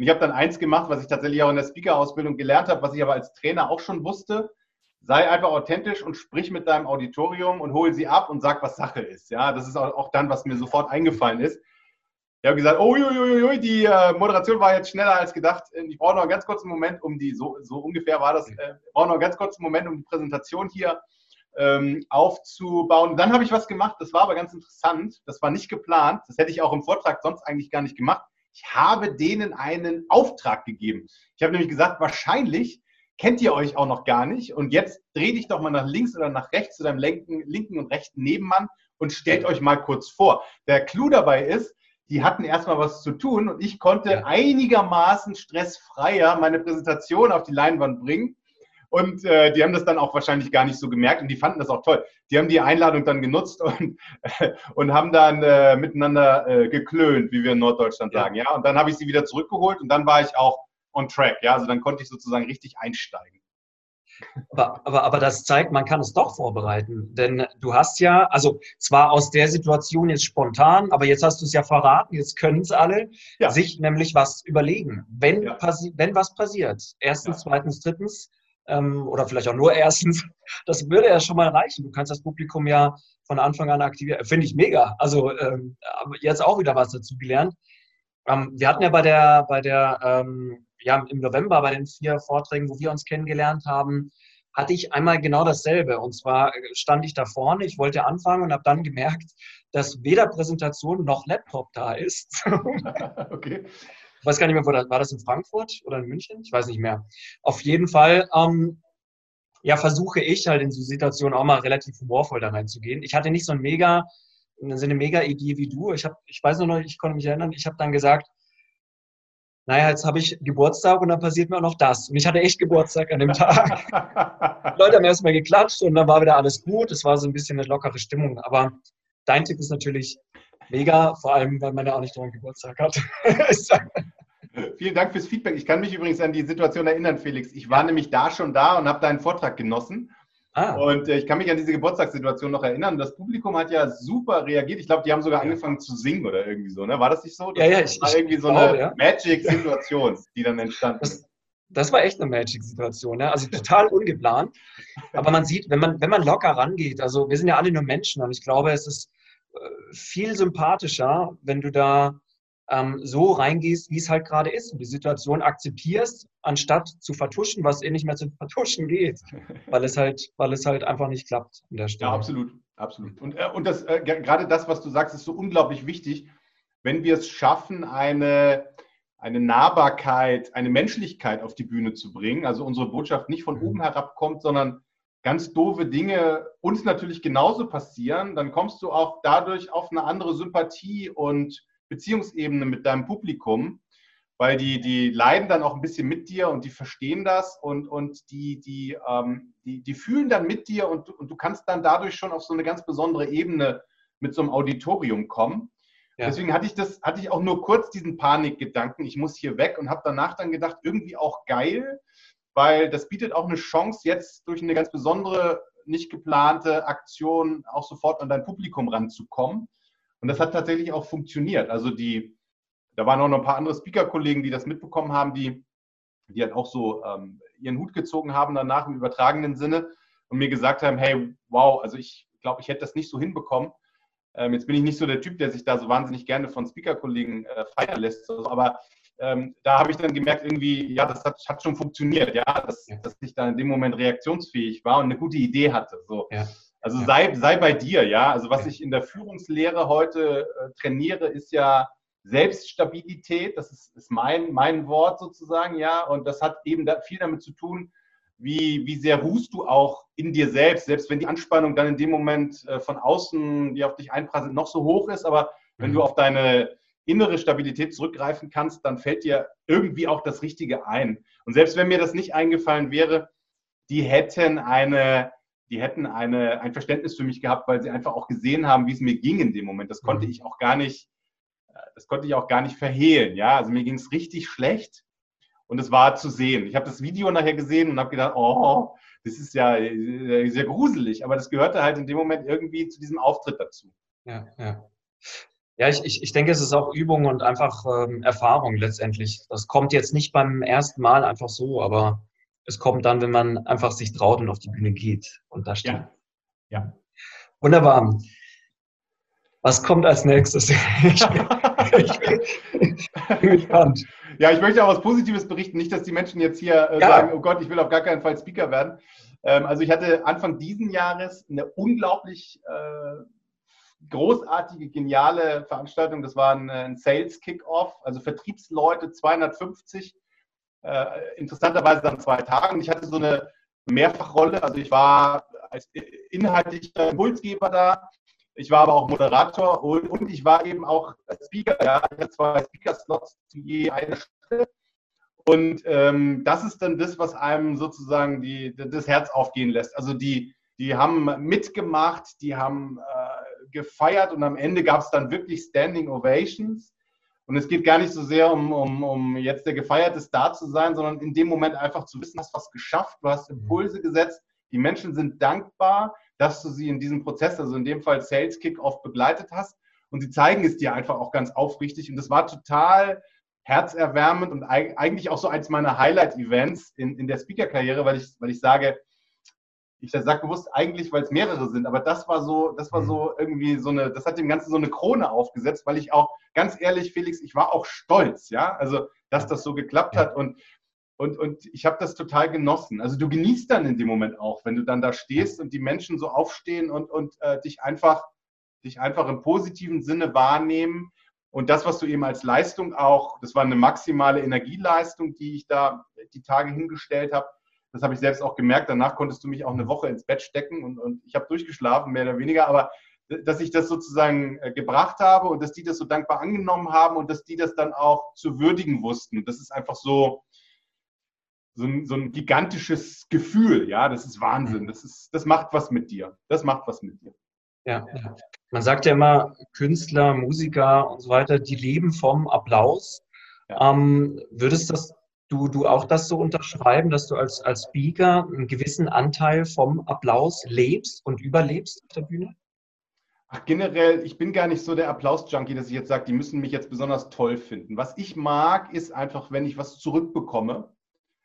Und ich habe dann eins gemacht, was ich tatsächlich auch in der Speaker-Ausbildung gelernt habe, was ich aber als Trainer auch schon wusste. Sei einfach authentisch und sprich mit deinem Auditorium und hol sie ab und sag, was Sache ist. Ja, das ist auch dann, was mir sofort eingefallen ist. Ich habe gesagt, oh, die äh, Moderation war jetzt schneller als gedacht. Ich brauche noch einen ganz kurzen Moment, um die, so, so ungefähr war das, äh, brauche noch einen ganz kurzen Moment, um die Präsentation hier ähm, aufzubauen. Dann habe ich was gemacht, das war aber ganz interessant. Das war nicht geplant. Das hätte ich auch im Vortrag sonst eigentlich gar nicht gemacht. Ich habe denen einen Auftrag gegeben. Ich habe nämlich gesagt, wahrscheinlich kennt ihr euch auch noch gar nicht. Und jetzt dreh dich doch mal nach links oder nach rechts zu deinem linken, linken und rechten Nebenmann und stellt euch mal kurz vor. Der Clou dabei ist, die hatten erstmal was zu tun und ich konnte ja. einigermaßen stressfreier meine Präsentation auf die Leinwand bringen und äh, die haben das dann auch wahrscheinlich gar nicht so gemerkt und die fanden das auch toll. Die haben die Einladung dann genutzt und, äh, [LAUGHS] und haben dann äh, miteinander äh, geklönt, wie wir in Norddeutschland sagen. Ja. ja? Und dann habe ich sie wieder zurückgeholt und dann war ich auch on track. Ja, also dann konnte ich sozusagen richtig einsteigen. Aber, aber, aber das zeigt, man kann es doch vorbereiten. Denn du hast ja, also zwar aus der Situation jetzt spontan, aber jetzt hast du es ja verraten, jetzt können es alle, ja. sich nämlich was überlegen. Wenn, ja. wenn was passiert, erstens, ja. zweitens, drittens, ähm, oder vielleicht auch nur erstens, [LAUGHS] das würde ja schon mal reichen. Du kannst das Publikum ja von Anfang an aktivieren. Finde ich mega. Also ähm, jetzt auch wieder was dazu gelernt. Ähm, wir hatten ja bei der, bei der, ähm, ja, im November bei den vier Vorträgen, wo wir uns kennengelernt haben, hatte ich einmal genau dasselbe. Und zwar stand ich da vorne, ich wollte anfangen und habe dann gemerkt, dass weder Präsentation noch Laptop da ist. [LAUGHS] [LAUGHS] okay. Ich weiß gar nicht mehr, wo das, war das in Frankfurt oder in München? Ich weiß nicht mehr. Auf jeden Fall, ähm, ja, versuche ich halt in so Situationen auch mal relativ humorvoll da reinzugehen. Ich hatte nicht so ein mega, so eine mega Idee wie du. Ich habe, ich weiß nur noch, ich konnte mich erinnern, ich habe dann gesagt, naja, jetzt habe ich Geburtstag und dann passiert mir auch noch das. Und ich hatte echt Geburtstag an dem Tag. Die [LAUGHS] Leute haben erstmal geklatscht und dann war wieder alles gut. Es war so ein bisschen eine lockere Stimmung. Aber dein Tipp ist natürlich, mega, vor allem, weil man ja auch nicht daran Geburtstag hat. [LAUGHS] Vielen Dank fürs Feedback. Ich kann mich übrigens an die Situation erinnern, Felix. Ich war nämlich da schon da und habe deinen Vortrag genossen. Ah. Und äh, ich kann mich an diese Geburtstagssituation noch erinnern. Das Publikum hat ja super reagiert. Ich glaube, die haben sogar angefangen zu singen oder irgendwie so. Ne? War das nicht so? Das ja, ja, ich, war irgendwie so glaube, eine ja. Magic-Situation, die dann entstanden ist. Das war echt eine Magic-Situation, ne? also total ungeplant. Aber man sieht, wenn man, wenn man locker rangeht, also wir sind ja alle nur Menschen und ich glaube, es ist viel sympathischer, wenn du da ähm, so reingehst, wie es halt gerade ist und die Situation akzeptierst, anstatt zu vertuschen, was eh nicht mehr zu vertuschen geht, [LAUGHS] weil es halt, weil es halt einfach nicht klappt an der Stelle. Ja, absolut, absolut. Und, äh, und das, äh, gerade das, was du sagst, ist so unglaublich wichtig, wenn wir es schaffen, eine, eine Nahbarkeit, eine Menschlichkeit auf die Bühne zu bringen, also unsere Botschaft nicht von mhm. oben herab kommt, sondern ganz doofe Dinge uns natürlich genauso passieren, dann kommst du auch dadurch auf eine andere Sympathie und Beziehungsebene mit deinem Publikum, weil die, die leiden dann auch ein bisschen mit dir und die verstehen das und, und die, die, ähm, die, die fühlen dann mit dir und, und du kannst dann dadurch schon auf so eine ganz besondere Ebene mit so einem Auditorium kommen. Ja. Deswegen hatte ich das, hatte ich auch nur kurz diesen Panikgedanken, ich muss hier weg und habe danach dann gedacht, irgendwie auch geil, weil das bietet auch eine Chance, jetzt durch eine ganz besondere, nicht geplante Aktion auch sofort an dein Publikum ranzukommen. Und das hat tatsächlich auch funktioniert. Also die, da waren auch noch ein paar andere Speaker-Kollegen, die das mitbekommen haben, die, die halt auch so ähm, ihren Hut gezogen haben danach im übertragenen Sinne und mir gesagt haben, hey, wow, also ich glaube, ich hätte das nicht so hinbekommen. Ähm, jetzt bin ich nicht so der Typ, der sich da so wahnsinnig gerne von Speaker-Kollegen äh, feiern lässt, aber ähm, da habe ich dann gemerkt, irgendwie, ja, das hat, hat schon funktioniert, ja, dass, ja. dass ich da in dem Moment reaktionsfähig war und eine gute Idee hatte. So. Ja. Also ja. sei, sei bei dir, ja. Also was ich in der Führungslehre heute äh, trainiere, ist ja Selbststabilität. Das ist, ist mein, mein Wort sozusagen, ja. Und das hat eben da viel damit zu tun, wie, wie sehr ruhst du auch in dir selbst, selbst wenn die Anspannung dann in dem Moment äh, von außen, die auf dich einprasselt, noch so hoch ist. Aber wenn mhm. du auf deine innere Stabilität zurückgreifen kannst, dann fällt dir irgendwie auch das Richtige ein. Und selbst wenn mir das nicht eingefallen wäre, die hätten eine die hätten eine, ein Verständnis für mich gehabt, weil sie einfach auch gesehen haben, wie es mir ging in dem Moment. Das konnte mhm. ich auch gar nicht, äh, das konnte ich auch gar nicht verhehlen. Ja, also mir ging es richtig schlecht und es war zu sehen. Ich habe das Video nachher gesehen und habe gedacht, oh, das ist ja äh, sehr gruselig, aber das gehörte halt in dem Moment irgendwie zu diesem Auftritt dazu. Ja, ja. Ja, ich, ich, ich denke, es ist auch Übung und einfach ähm, Erfahrung letztendlich. Das kommt jetzt nicht beim ersten Mal einfach so, aber es kommt dann, wenn man einfach sich traut und auf die Bühne geht und da steht. Ja. ja. Wunderbar. Was kommt als nächstes? [LAUGHS] ich, bin gespannt. Ja, ich möchte auch was Positives berichten. Nicht, dass die Menschen jetzt hier äh, ja. sagen, oh Gott, ich will auf gar keinen Fall Speaker werden. Ähm, also ich hatte Anfang diesen Jahres eine unglaublich äh, großartige, geniale Veranstaltung. Das war ein, ein Sales Kick-Off, also Vertriebsleute 250 äh, interessanterweise an zwei Tagen. Ich hatte so eine Mehrfachrolle, also ich war als inhaltlicher Impulsgeber da, ich war aber auch Moderator und, und ich war eben auch Speaker. Ja. Ich hatte zwei Speaker-Slots zu je eine Stunde. Und ähm, das ist dann das, was einem sozusagen die, das Herz aufgehen lässt. Also die, die haben mitgemacht, die haben äh, gefeiert und am Ende gab es dann wirklich Standing Ovations. Und es geht gar nicht so sehr um, um, um jetzt der gefeierte Star zu sein, sondern in dem Moment einfach zu wissen, hast was geschafft, du hast Impulse gesetzt, die Menschen sind dankbar, dass du sie in diesem Prozess, also in dem Fall Sales Kickoff, begleitet hast. Und sie zeigen es dir einfach auch ganz aufrichtig. Und das war total herzerwärmend und eigentlich auch so eins meiner Highlight-Events in, in der Speaker-Karriere, weil ich, weil ich sage, ich sage bewusst eigentlich, weil es mehrere sind, aber das war so, das war mhm. so irgendwie so eine, das hat dem Ganzen so eine Krone aufgesetzt, weil ich auch, ganz ehrlich, Felix, ich war auch stolz, ja, also, dass das so geklappt hat und, und, und ich habe das total genossen. Also du genießt dann in dem Moment auch, wenn du dann da stehst und die Menschen so aufstehen und, und äh, dich einfach, dich einfach im positiven Sinne wahrnehmen. Und das, was du eben als Leistung auch, das war eine maximale Energieleistung, die ich da die Tage hingestellt habe, das habe ich selbst auch gemerkt. Danach konntest du mich auch eine Woche ins Bett stecken und, und ich habe durchgeschlafen, mehr oder weniger. Aber dass ich das sozusagen äh, gebracht habe und dass die das so dankbar angenommen haben und dass die das dann auch zu würdigen wussten. Das ist einfach so, so ein, so ein gigantisches Gefühl. Ja, das ist Wahnsinn. Das, ist, das macht was mit dir. Das macht was mit dir. Ja, man sagt ja immer, Künstler, Musiker und so weiter, die leben vom Applaus. Ja. Ähm, würdest, das, du, du auch das so unterschreiben, dass du als, als Speaker einen gewissen Anteil vom Applaus lebst und überlebst auf der Bühne? Ach, generell, ich bin gar nicht so der Applaus-Junkie, dass ich jetzt sage, die müssen mich jetzt besonders toll finden. Was ich mag, ist einfach, wenn ich was zurückbekomme,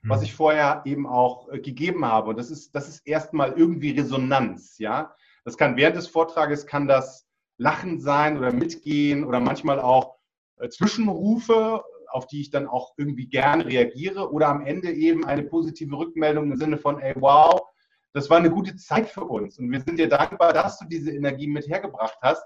mhm. was ich vorher eben auch äh, gegeben habe. Und das ist, das ist erstmal irgendwie Resonanz, ja. Das kann während des Vortrages, kann das Lachen sein oder Mitgehen oder manchmal auch äh, Zwischenrufe, auf die ich dann auch irgendwie gerne reagiere oder am Ende eben eine positive Rückmeldung im Sinne von, ey, wow, das war eine gute Zeit für uns und wir sind dir dankbar, dass du diese Energie mit hergebracht hast.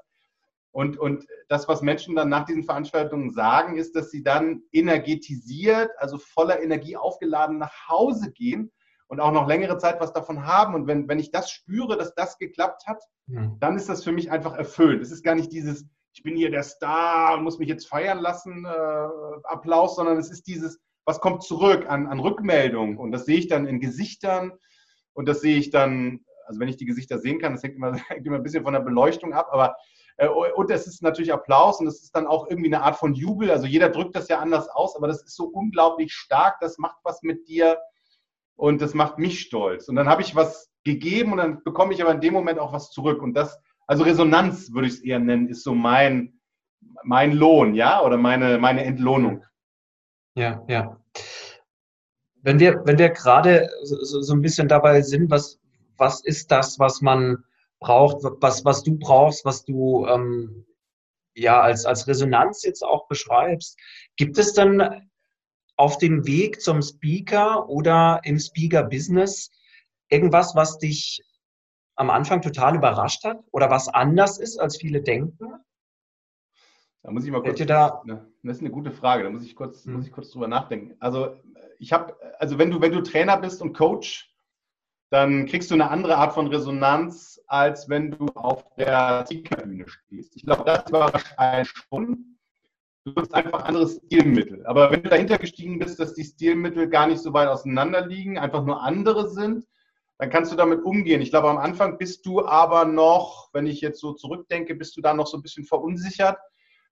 Und, und das, was Menschen dann nach diesen Veranstaltungen sagen, ist, dass sie dann energetisiert, also voller Energie aufgeladen nach Hause gehen und auch noch längere Zeit was davon haben. Und wenn, wenn ich das spüre, dass das geklappt hat, ja. dann ist das für mich einfach erfüllt. Es ist gar nicht dieses, ich bin hier der Star und muss mich jetzt feiern lassen, äh, Applaus, sondern es ist dieses, was kommt zurück an, an Rückmeldung. Und das sehe ich dann in Gesichtern und das sehe ich dann, also wenn ich die Gesichter sehen kann, das hängt immer, [LAUGHS] hängt immer ein bisschen von der Beleuchtung ab, aber äh, und es ist natürlich Applaus und es ist dann auch irgendwie eine Art von Jubel. Also jeder drückt das ja anders aus, aber das ist so unglaublich stark, das macht was mit dir und das macht mich stolz. Und dann habe ich was gegeben und dann bekomme ich aber in dem Moment auch was zurück. Und das, also Resonanz würde ich es eher nennen, ist so mein, mein Lohn, ja, oder meine, meine Entlohnung. Ja, ja. Wenn wir, wenn wir gerade so, so ein bisschen dabei sind, was, was ist das, was man braucht, was, was du brauchst, was du ähm, ja als, als Resonanz jetzt auch beschreibst, gibt es dann auf dem Weg zum Speaker oder im Speaker-Business irgendwas, was dich am Anfang total überrascht hat oder was anders ist, als viele denken? Da muss ich mal kurz. Da, das ist eine gute Frage. Da muss ich kurz, hm. muss ich kurz drüber nachdenken. Also ich habe, also wenn du, wenn du Trainer bist und Coach, dann kriegst du eine andere Art von Resonanz, als wenn du auf der Siegerbühne stehst. Ich glaube, das war wahrscheinlich schon. Du nutzt einfach andere Stilmittel. Aber wenn du dahinter gestiegen bist, dass die Stilmittel gar nicht so weit auseinander liegen, einfach nur andere sind, dann kannst du damit umgehen. Ich glaube, am Anfang bist du aber noch, wenn ich jetzt so zurückdenke, bist du da noch so ein bisschen verunsichert,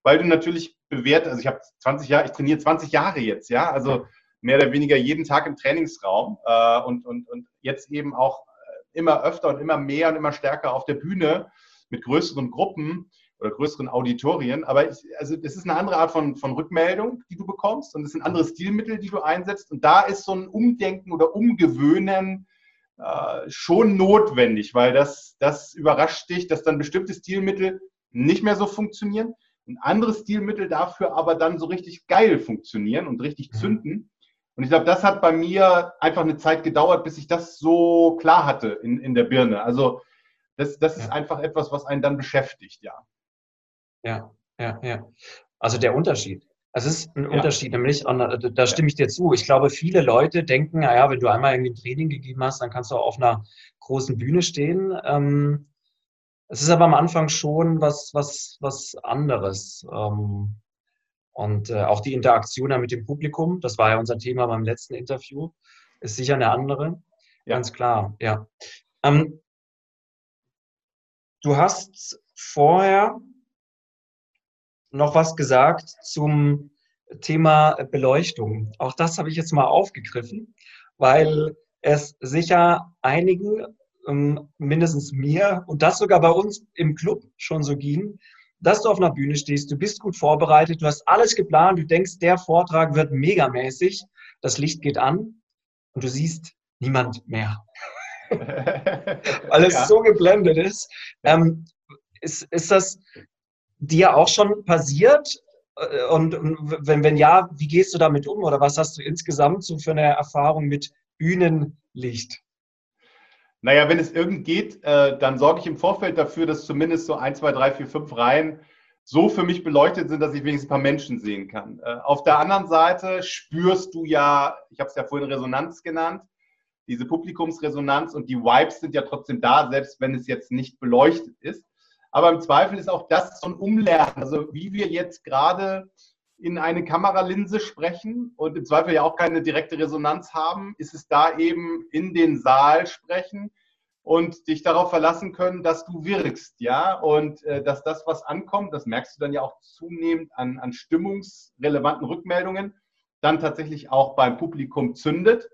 weil du natürlich bewährt, also ich habe 20 Jahre, ich trainiere 20 Jahre jetzt, ja, also mehr oder weniger jeden Tag im Trainingsraum äh, und, und, und jetzt eben auch äh, immer öfter und immer mehr und immer stärker auf der Bühne mit größeren Gruppen oder größeren Auditorien. Aber ich, also das ist eine andere Art von, von Rückmeldung, die du bekommst und es sind andere Stilmittel, die du einsetzt. Und da ist so ein Umdenken oder Umgewöhnen äh, schon notwendig, weil das, das überrascht dich, dass dann bestimmte Stilmittel nicht mehr so funktionieren und andere Stilmittel dafür aber dann so richtig geil funktionieren und richtig mhm. zünden. Und ich glaube, das hat bei mir einfach eine Zeit gedauert, bis ich das so klar hatte in, in der Birne. Also das, das ist ja. einfach etwas, was einen dann beschäftigt, ja. Ja, ja, ja. Also der Unterschied. Es ist ein ja. Unterschied, nämlich, und äh, da stimme ich dir zu. Ich glaube, viele Leute denken, naja, wenn du einmal irgendwie ein Training gegeben hast, dann kannst du auch auf einer großen Bühne stehen. Ähm, es ist aber am Anfang schon was, was, was anderes. Ähm, und äh, auch die Interaktion mit dem Publikum, das war ja unser Thema beim letzten Interview, ist sicher eine andere. Ja. Ganz klar, ja. Ähm, du hast vorher noch was gesagt zum Thema Beleuchtung. Auch das habe ich jetzt mal aufgegriffen, weil es sicher einigen, ähm, mindestens mir und das sogar bei uns im Club schon so ging, dass du auf einer Bühne stehst, du bist gut vorbereitet, du hast alles geplant, du denkst, der Vortrag wird megamäßig, das Licht geht an und du siehst niemand mehr. [LAUGHS] Weil es ja. so geblendet ist. Ähm, ist. Ist das dir auch schon passiert? Äh, und, und wenn, wenn ja, wie gehst du damit um? Oder was hast du insgesamt so für eine Erfahrung mit Bühnenlicht? Naja, wenn es irgend geht, äh, dann sorge ich im Vorfeld dafür, dass zumindest so ein, zwei, drei, vier, fünf Reihen so für mich beleuchtet sind, dass ich wenigstens ein paar Menschen sehen kann. Äh, auf der anderen Seite spürst du ja, ich habe es ja vorhin Resonanz genannt, diese Publikumsresonanz und die Vibes sind ja trotzdem da, selbst wenn es jetzt nicht beleuchtet ist. Aber im Zweifel ist auch das so ein Umlernen. Also wie wir jetzt gerade in eine Kameralinse sprechen und im Zweifel ja auch keine direkte Resonanz haben, ist es da eben in den Saal sprechen und dich darauf verlassen können, dass du wirkst, ja, und äh, dass das, was ankommt, das merkst du dann ja auch zunehmend an, an stimmungsrelevanten Rückmeldungen, dann tatsächlich auch beim Publikum zündet.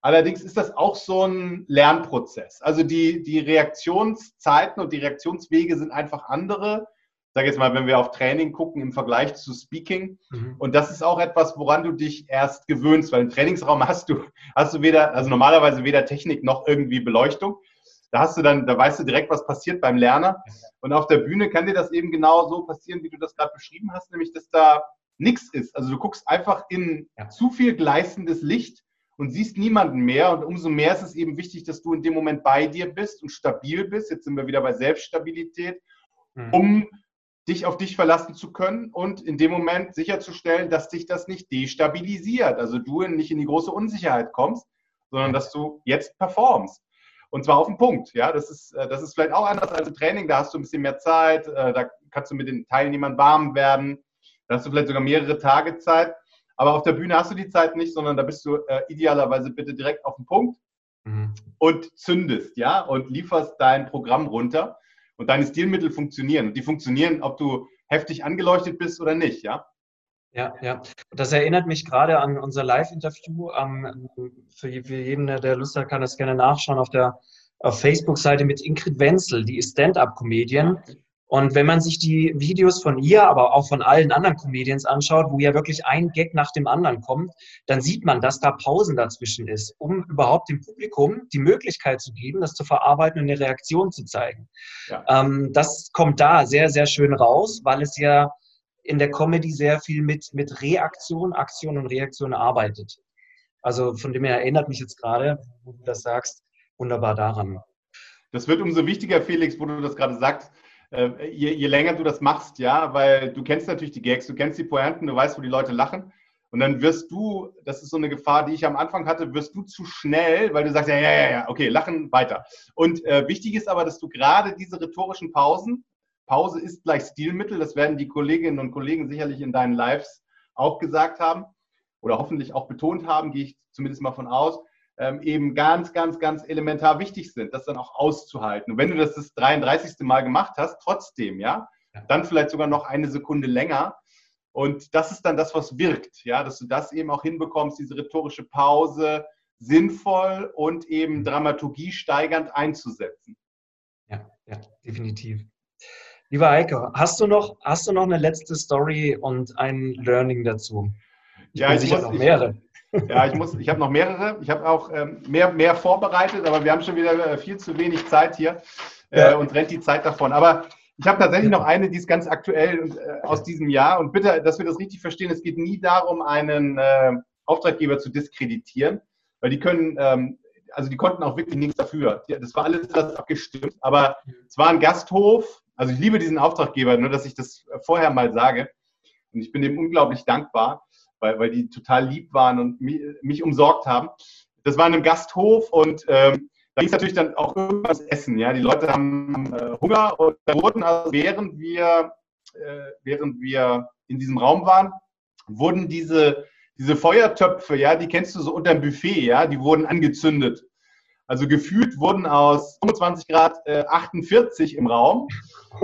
Allerdings ist das auch so ein Lernprozess. Also die, die Reaktionszeiten und die Reaktionswege sind einfach andere. Ich sage jetzt mal, wenn wir auf Training gucken im Vergleich zu Speaking. Mhm. Und das ist auch etwas, woran du dich erst gewöhnst, weil im Trainingsraum hast du, hast du weder, also normalerweise weder Technik noch irgendwie Beleuchtung. Da hast du dann, da weißt du direkt, was passiert beim Lerner. Und auf der Bühne kann dir das eben genau so passieren, wie du das gerade beschrieben hast, nämlich dass da nichts ist. Also du guckst einfach in ja. zu viel gleißendes Licht und siehst niemanden mehr. Und umso mehr ist es eben wichtig, dass du in dem Moment bei dir bist und stabil bist. Jetzt sind wir wieder bei Selbststabilität, mhm. um dich auf dich verlassen zu können und in dem Moment sicherzustellen, dass dich das nicht destabilisiert. Also du nicht in die große Unsicherheit kommst, sondern dass du jetzt performst. Und zwar auf den Punkt. Ja, das ist, äh, das ist vielleicht auch anders als im Training. Da hast du ein bisschen mehr Zeit. Äh, da kannst du mit den Teilnehmern warm werden. Da hast du vielleicht sogar mehrere Tage Zeit. Aber auf der Bühne hast du die Zeit nicht, sondern da bist du äh, idealerweise bitte direkt auf den Punkt mhm. und zündest, ja, und lieferst dein Programm runter. Und deine Stilmittel funktionieren. Und die funktionieren, ob du heftig angeleuchtet bist oder nicht, ja. Ja, ja. Das erinnert mich gerade an unser Live-Interview. Ähm, für, jeden, der Lust hat, kann das gerne nachschauen auf der Facebook-Seite mit Ingrid Wenzel, die ist Stand-up-Comedian. Und wenn man sich die Videos von ihr, aber auch von allen anderen Comedians anschaut, wo ja wirklich ein Gag nach dem anderen kommt, dann sieht man, dass da Pausen dazwischen ist, um überhaupt dem Publikum die Möglichkeit zu geben, das zu verarbeiten und eine Reaktion zu zeigen. Ja. Ähm, das kommt da sehr, sehr schön raus, weil es ja in der Comedy sehr viel mit, mit Reaktion, Aktion und Reaktion arbeitet. Also von dem her erinnert mich jetzt gerade, wo du das sagst, wunderbar daran. Das wird umso wichtiger, Felix, wo du das gerade sagst, äh, je, je, länger du das machst, ja, weil du kennst natürlich die Gags, du kennst die Pointen, du weißt, wo die Leute lachen. Und dann wirst du, das ist so eine Gefahr, die ich am Anfang hatte, wirst du zu schnell, weil du sagst, ja, ja, ja, ja, okay, lachen weiter. Und äh, wichtig ist aber, dass du gerade diese rhetorischen Pausen, Pause ist gleich Stilmittel, das werden die Kolleginnen und Kollegen sicherlich in deinen Lives auch gesagt haben oder hoffentlich auch betont haben, gehe ich zumindest mal von aus, ähm, eben ganz, ganz, ganz elementar wichtig sind, das dann auch auszuhalten. Und wenn du das das 33. Mal gemacht hast, trotzdem, ja, dann vielleicht sogar noch eine Sekunde länger. Und das ist dann das, was wirkt, ja, dass du das eben auch hinbekommst, diese rhetorische Pause sinnvoll und eben mhm. Dramaturgie steigernd einzusetzen. Ja, ja, definitiv. Lieber Heike, hast du noch, hast du noch eine letzte Story und ein Learning dazu? Ich ja, ich sicher muss, noch mehrere. Ja, ich muss, ich habe noch mehrere. Ich habe auch ähm, mehr, mehr vorbereitet, aber wir haben schon wieder äh, viel zu wenig Zeit hier äh, und rennt die Zeit davon. Aber ich habe tatsächlich noch eine, die ist ganz aktuell und, äh, aus diesem Jahr. Und bitte, dass wir das richtig verstehen, es geht nie darum, einen äh, Auftraggeber zu diskreditieren, weil die können, ähm, also die konnten auch wirklich nichts dafür. Das war alles abgestimmt. Aber es war ein Gasthof. Also ich liebe diesen Auftraggeber, nur dass ich das vorher mal sage. Und ich bin dem unglaublich dankbar weil, weil die total lieb waren und mich, mich umsorgt haben. Das war in einem Gasthof und ähm, da ging es natürlich dann auch irgendwas essen. Ja? Die Leute haben äh, Hunger und da wurden also, während wir, äh, während wir in diesem Raum waren, wurden diese, diese Feuertöpfe, ja, die kennst du so unter dem Buffet, ja, die wurden angezündet. Also gefühlt wurden aus 25 Grad äh, 48 im Raum.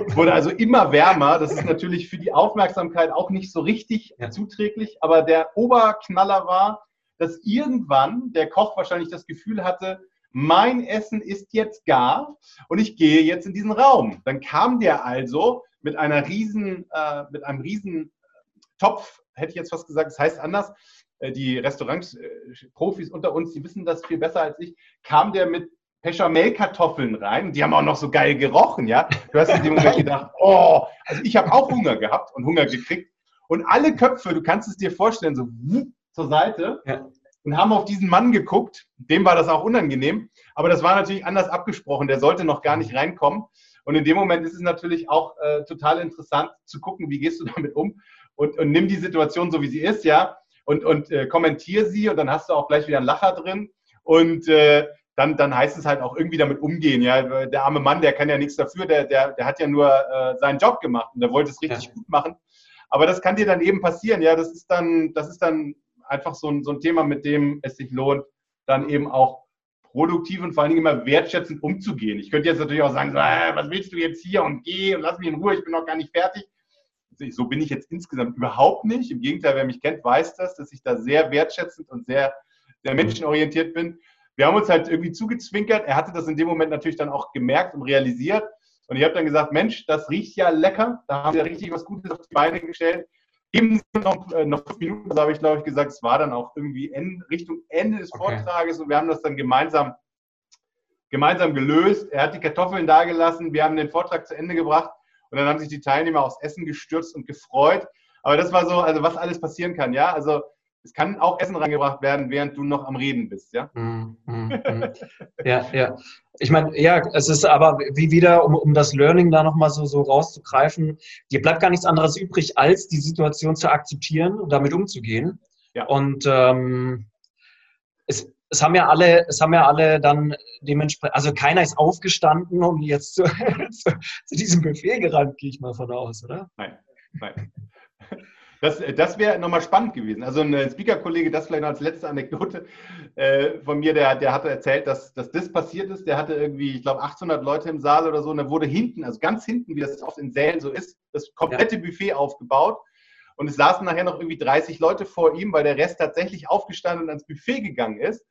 Es wurde also immer wärmer. Das ist natürlich für die Aufmerksamkeit auch nicht so richtig zuträglich. Aber der Oberknaller war, dass irgendwann der Koch wahrscheinlich das Gefühl hatte, mein Essen ist jetzt gar und ich gehe jetzt in diesen Raum. Dann kam der also mit einer riesen, äh, mit einem riesen Topf, hätte ich jetzt fast gesagt, das heißt anders, äh, die Restaurants-Profis unter uns, die wissen das viel besser als ich, kam der mit Pechamelkartoffeln rein. Die haben auch noch so geil gerochen, ja. Du hast in dem Moment gedacht, oh, also ich habe auch Hunger gehabt und Hunger gekriegt. Und alle Köpfe, du kannst es dir vorstellen, so zur Seite ja. und haben auf diesen Mann geguckt. Dem war das auch unangenehm. Aber das war natürlich anders abgesprochen. Der sollte noch gar nicht reinkommen. Und in dem Moment ist es natürlich auch äh, total interessant zu gucken, wie gehst du damit um und, und nimm die Situation so, wie sie ist, ja und, und äh, kommentiere sie und dann hast du auch gleich wieder einen Lacher drin. Und äh, dann, dann heißt es halt auch irgendwie damit umgehen. Ja, der arme Mann, der kann ja nichts dafür, der, der, der hat ja nur äh, seinen Job gemacht und der wollte es richtig ja. gut machen. Aber das kann dir dann eben passieren. Ja, das ist dann, das ist dann einfach so ein, so ein Thema, mit dem es sich lohnt, dann eben auch produktiv und vor allen Dingen immer wertschätzend umzugehen. Ich könnte jetzt natürlich auch sagen, so, äh, was willst du jetzt hier und geh und lass mich in Ruhe, ich bin noch gar nicht fertig so bin ich jetzt insgesamt überhaupt nicht. Im Gegenteil, wer mich kennt, weiß das, dass ich da sehr wertschätzend und sehr, sehr menschenorientiert bin. Wir haben uns halt irgendwie zugezwinkert. Er hatte das in dem Moment natürlich dann auch gemerkt und realisiert. Und ich habe dann gesagt, Mensch, das riecht ja lecker. Da haben Sie ja richtig was Gutes auf die Beine gestellt. Geben Sie noch, äh, noch fünf Minuten, das habe ich, glaube ich, gesagt. Es war dann auch irgendwie in Richtung Ende des okay. Vortrages und wir haben das dann gemeinsam, gemeinsam gelöst. Er hat die Kartoffeln dagelassen. Wir haben den Vortrag zu Ende gebracht und dann haben sich die Teilnehmer aufs Essen gestürzt und gefreut. Aber das war so, also was alles passieren kann, ja. Also es kann auch Essen reingebracht werden, während du noch am Reden bist, ja? Mm, mm, mm. ja, ja. Ich meine, ja, es ist aber wie wieder, um, um das Learning da nochmal so, so rauszugreifen, dir bleibt gar nichts anderes übrig, als die Situation zu akzeptieren und damit umzugehen. Ja. Und ähm, es, es haben ja alle, es haben ja alle dann dementsprechend, also keiner ist aufgestanden und jetzt [LAUGHS] zu, zu, diesem Buffet gerannt, gehe ich mal von aus, oder? Nein, nein. Das, das wäre nochmal spannend gewesen. Also ein Speaker-Kollege, das vielleicht noch als letzte Anekdote äh, von mir, der, der hatte erzählt, dass, dass das passiert ist. Der hatte irgendwie, ich glaube, 800 Leute im Saal oder so und da wurde hinten, also ganz hinten, wie das oft in Sälen so ist, das komplette ja. Buffet aufgebaut. Und es saßen nachher noch irgendwie 30 Leute vor ihm, weil der Rest tatsächlich aufgestanden und ans Buffet gegangen ist.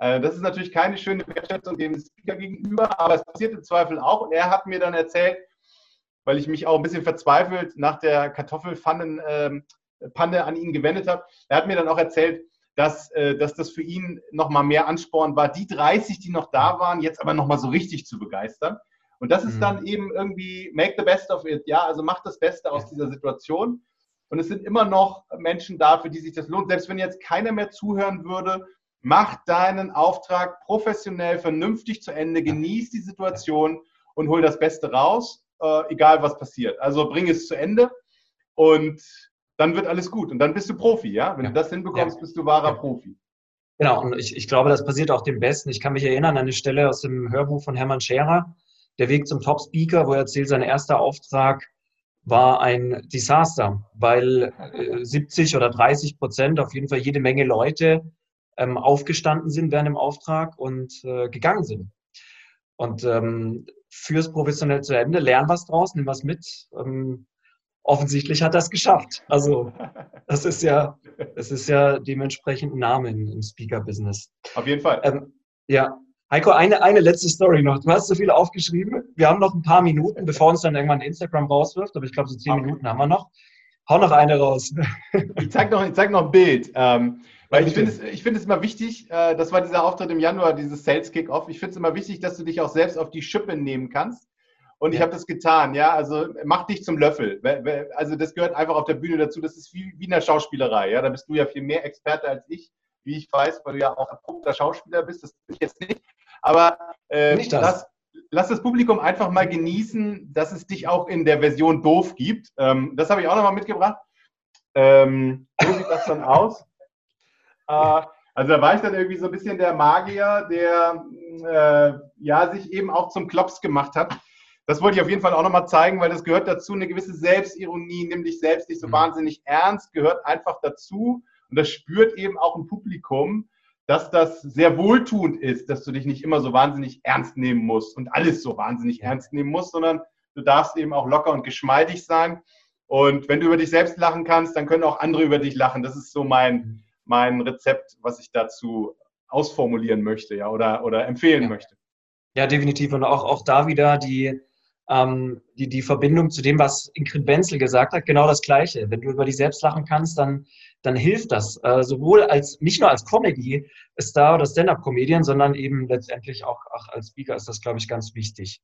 Äh, das ist natürlich keine schöne Wertschätzung dem Speaker gegenüber, aber es passiert im Zweifel auch. Und er hat mir dann erzählt, weil ich mich auch ein bisschen verzweifelt nach der Kartoffelpfanne ähm, an ihn gewendet habe. Er hat mir dann auch erzählt, dass, äh, dass das für ihn nochmal mehr Ansporn war, die 30, die noch da waren, jetzt aber nochmal so richtig zu begeistern. Und das ist mhm. dann eben irgendwie make the best of it. Ja, also mach das Beste aus dieser Situation. Und es sind immer noch Menschen da, für die sich das lohnt. Selbst wenn jetzt keiner mehr zuhören würde, mach deinen Auftrag professionell, vernünftig zu Ende, genieß die Situation und hol das Beste raus äh, egal was passiert. Also bring es zu Ende und dann wird alles gut. Und dann bist du Profi, ja? Wenn ja. du das hinbekommst, ja. bist du wahrer ja. Profi. Genau, und ich, ich glaube, das passiert auch dem Besten. Ich kann mich erinnern an eine Stelle aus dem Hörbuch von Hermann Scherer, Der Weg zum Top-Speaker, wo er erzählt, sein erster Auftrag war ein Desaster, weil äh, 70 oder 30 Prozent, auf jeden Fall jede Menge Leute ähm, aufgestanden sind während dem Auftrag und äh, gegangen sind. Und ähm, fürs professionell zu Ende, lern was draus, nimm was mit. Ähm, offensichtlich hat es geschafft. Also das ist ja, das ist ja dementsprechend ein Name im Speaker-Business. Auf jeden Fall. Ähm, ja. Heiko, eine, eine letzte Story noch. Du hast so viel aufgeschrieben. Wir haben noch ein paar Minuten, bevor uns dann irgendwann Instagram rauswirft, aber ich glaube, so zehn okay. Minuten haben wir noch. Hau noch eine raus. Ich zeige noch, zeig noch ein Bild. Ähm, weil ich finde es, find es immer wichtig, äh, das war dieser Auftritt im Januar, dieses Sales Kick-Off. Ich finde es immer wichtig, dass du dich auch selbst auf die Schippe nehmen kannst. Und ja. ich habe das getan, ja. Also mach dich zum Löffel. Also das gehört einfach auf der Bühne dazu. Das ist wie, wie in der Schauspielerei, ja. Da bist du ja viel mehr Experte als ich, wie ich weiß, weil du ja auch erprobter Schauspieler bist. Das bin ich jetzt nicht. Aber äh, nicht das. Lass, lass, das Publikum einfach mal genießen, dass es dich auch in der Version doof gibt. Ähm, das habe ich auch nochmal mitgebracht. Ähm, so sieht das dann aus. Äh, also da war ich dann irgendwie so ein bisschen der Magier, der äh, ja sich eben auch zum Klops gemacht hat. Das wollte ich auf jeden Fall auch nochmal zeigen, weil das gehört dazu, eine gewisse Selbstironie, nimm dich selbst nicht so mhm. wahnsinnig ernst, gehört einfach dazu. Und das spürt eben auch ein Publikum, dass das sehr wohltuend ist, dass du dich nicht immer so wahnsinnig ernst nehmen musst und alles so wahnsinnig ernst nehmen musst, sondern du darfst eben auch locker und geschmeidig sein. Und wenn du über dich selbst lachen kannst, dann können auch andere über dich lachen. Das ist so mein, mhm mein Rezept, was ich dazu ausformulieren möchte ja, oder, oder empfehlen ja. möchte. Ja, definitiv. Und auch, auch da wieder die, ähm, die, die Verbindung zu dem, was Ingrid Wenzel gesagt hat, genau das Gleiche. Wenn du über dich selbst lachen kannst, dann, dann hilft das. Äh, sowohl als, nicht nur als Comedy-Star oder Stand-Up-Comedian, sondern eben letztendlich auch, auch als Speaker ist das, glaube ich, ganz wichtig.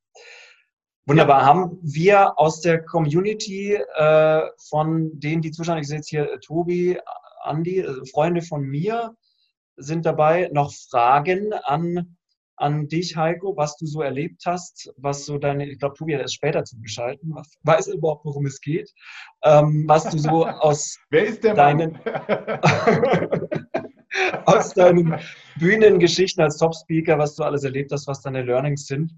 Wunderbar. Haben wir aus der Community äh, von denen, die zuschauen, ich sehe jetzt hier Tobi, Andi, also Freunde von mir sind dabei. Noch Fragen an, an dich, Heiko, was du so erlebt hast, was so deine, ich glaube, Tobi hat es später zu beschalten, weiß überhaupt, worum es geht, ähm, was du so aus [LAUGHS] ist deinen, [LAUGHS] aus deinen Bühnengeschichten als Top-Speaker, was du alles erlebt hast, was deine Learnings sind.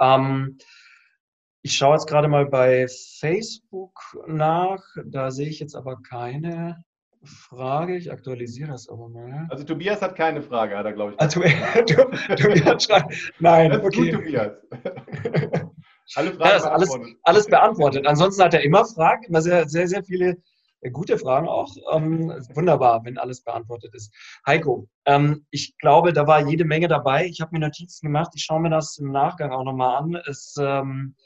Ähm, ich schaue jetzt gerade mal bei Facebook nach, da sehe ich jetzt aber keine Frage. Ich aktualisiere das aber mal. Also Tobias hat keine Frage, hat er, glaube ich. Also, [LAUGHS] Tobias schreibt, nein, [LAUGHS] das okay. Gut, Tobias. Alle Fragen ja, alles, alles beantwortet. Ansonsten hat er immer Fragen, immer sehr, sehr, sehr viele äh, gute Fragen auch. Ähm, wunderbar, wenn alles beantwortet ist. Heiko, ähm, ich glaube, da war jede Menge dabei. Ich habe mir Notizen gemacht. Ich schaue mir das im Nachgang auch nochmal an. Es ähm,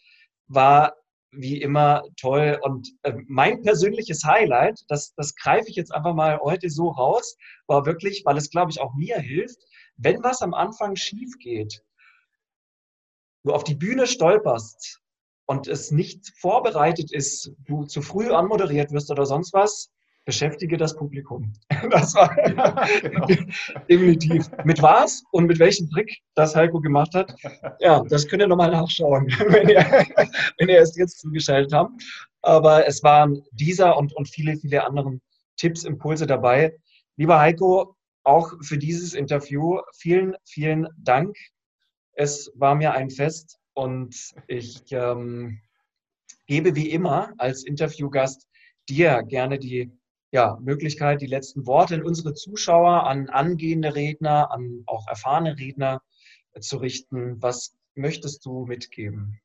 war wie immer toll. Und äh, mein persönliches Highlight, das, das greife ich jetzt einfach mal heute so raus, war wirklich, weil es, glaube ich, auch mir hilft, wenn was am Anfang schief geht, du auf die Bühne stolperst und es nicht vorbereitet ist, du zu früh anmoderiert wirst oder sonst was, beschäftige das Publikum. [LAUGHS] Das war ja, genau. [LAUGHS] definitiv. Mit was und mit welchem Trick das Heiko gemacht hat, ja, das könnt ihr nochmal nachschauen, [LAUGHS] wenn ihr, wenn ihr es jetzt zugeschaltet habt. Aber es waren dieser und, und viele, viele anderen Tipps, Impulse dabei. Lieber Heiko, auch für dieses Interview vielen, vielen Dank. Es war mir ein Fest und ich ähm, gebe wie immer als Interviewgast dir gerne die ja, Möglichkeit, die letzten Worte an unsere Zuschauer, an angehende Redner, an auch erfahrene Redner äh, zu richten. Was möchtest du mitgeben?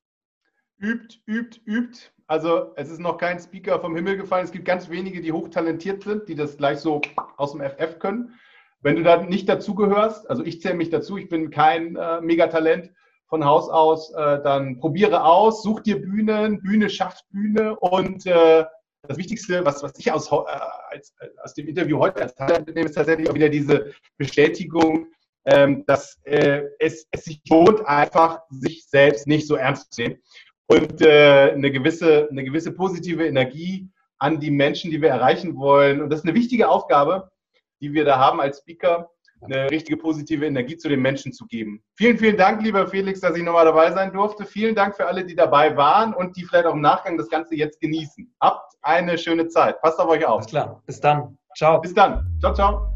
Übt, übt, übt. Also es ist noch kein Speaker vom Himmel gefallen. Es gibt ganz wenige, die hochtalentiert sind, die das gleich so aus dem FF können. Wenn du da nicht dazugehörst, also ich zähle mich dazu, ich bin kein äh, Megatalent von Haus aus, äh, dann probiere aus, such dir Bühnen, Bühne schafft Bühne und äh, das Wichtigste, was, was ich aus, äh, als, aus dem Interview heute als mitnehme, ist tatsächlich auch wieder diese Bestätigung, ähm, dass äh, es, es sich lohnt, einfach sich selbst nicht so ernst zu sehen und äh, eine, gewisse, eine gewisse positive Energie an die Menschen, die wir erreichen wollen. Und das ist eine wichtige Aufgabe, die wir da haben als Speaker, eine richtige positive Energie zu den Menschen zu geben. Vielen, vielen Dank, lieber Felix, dass ich nochmal dabei sein durfte. Vielen Dank für alle, die dabei waren und die vielleicht auch im Nachgang das Ganze jetzt genießen. Habt eine schöne Zeit. Passt auf euch auf. Alles klar. Bis dann. Ciao. Bis dann. Ciao, ciao.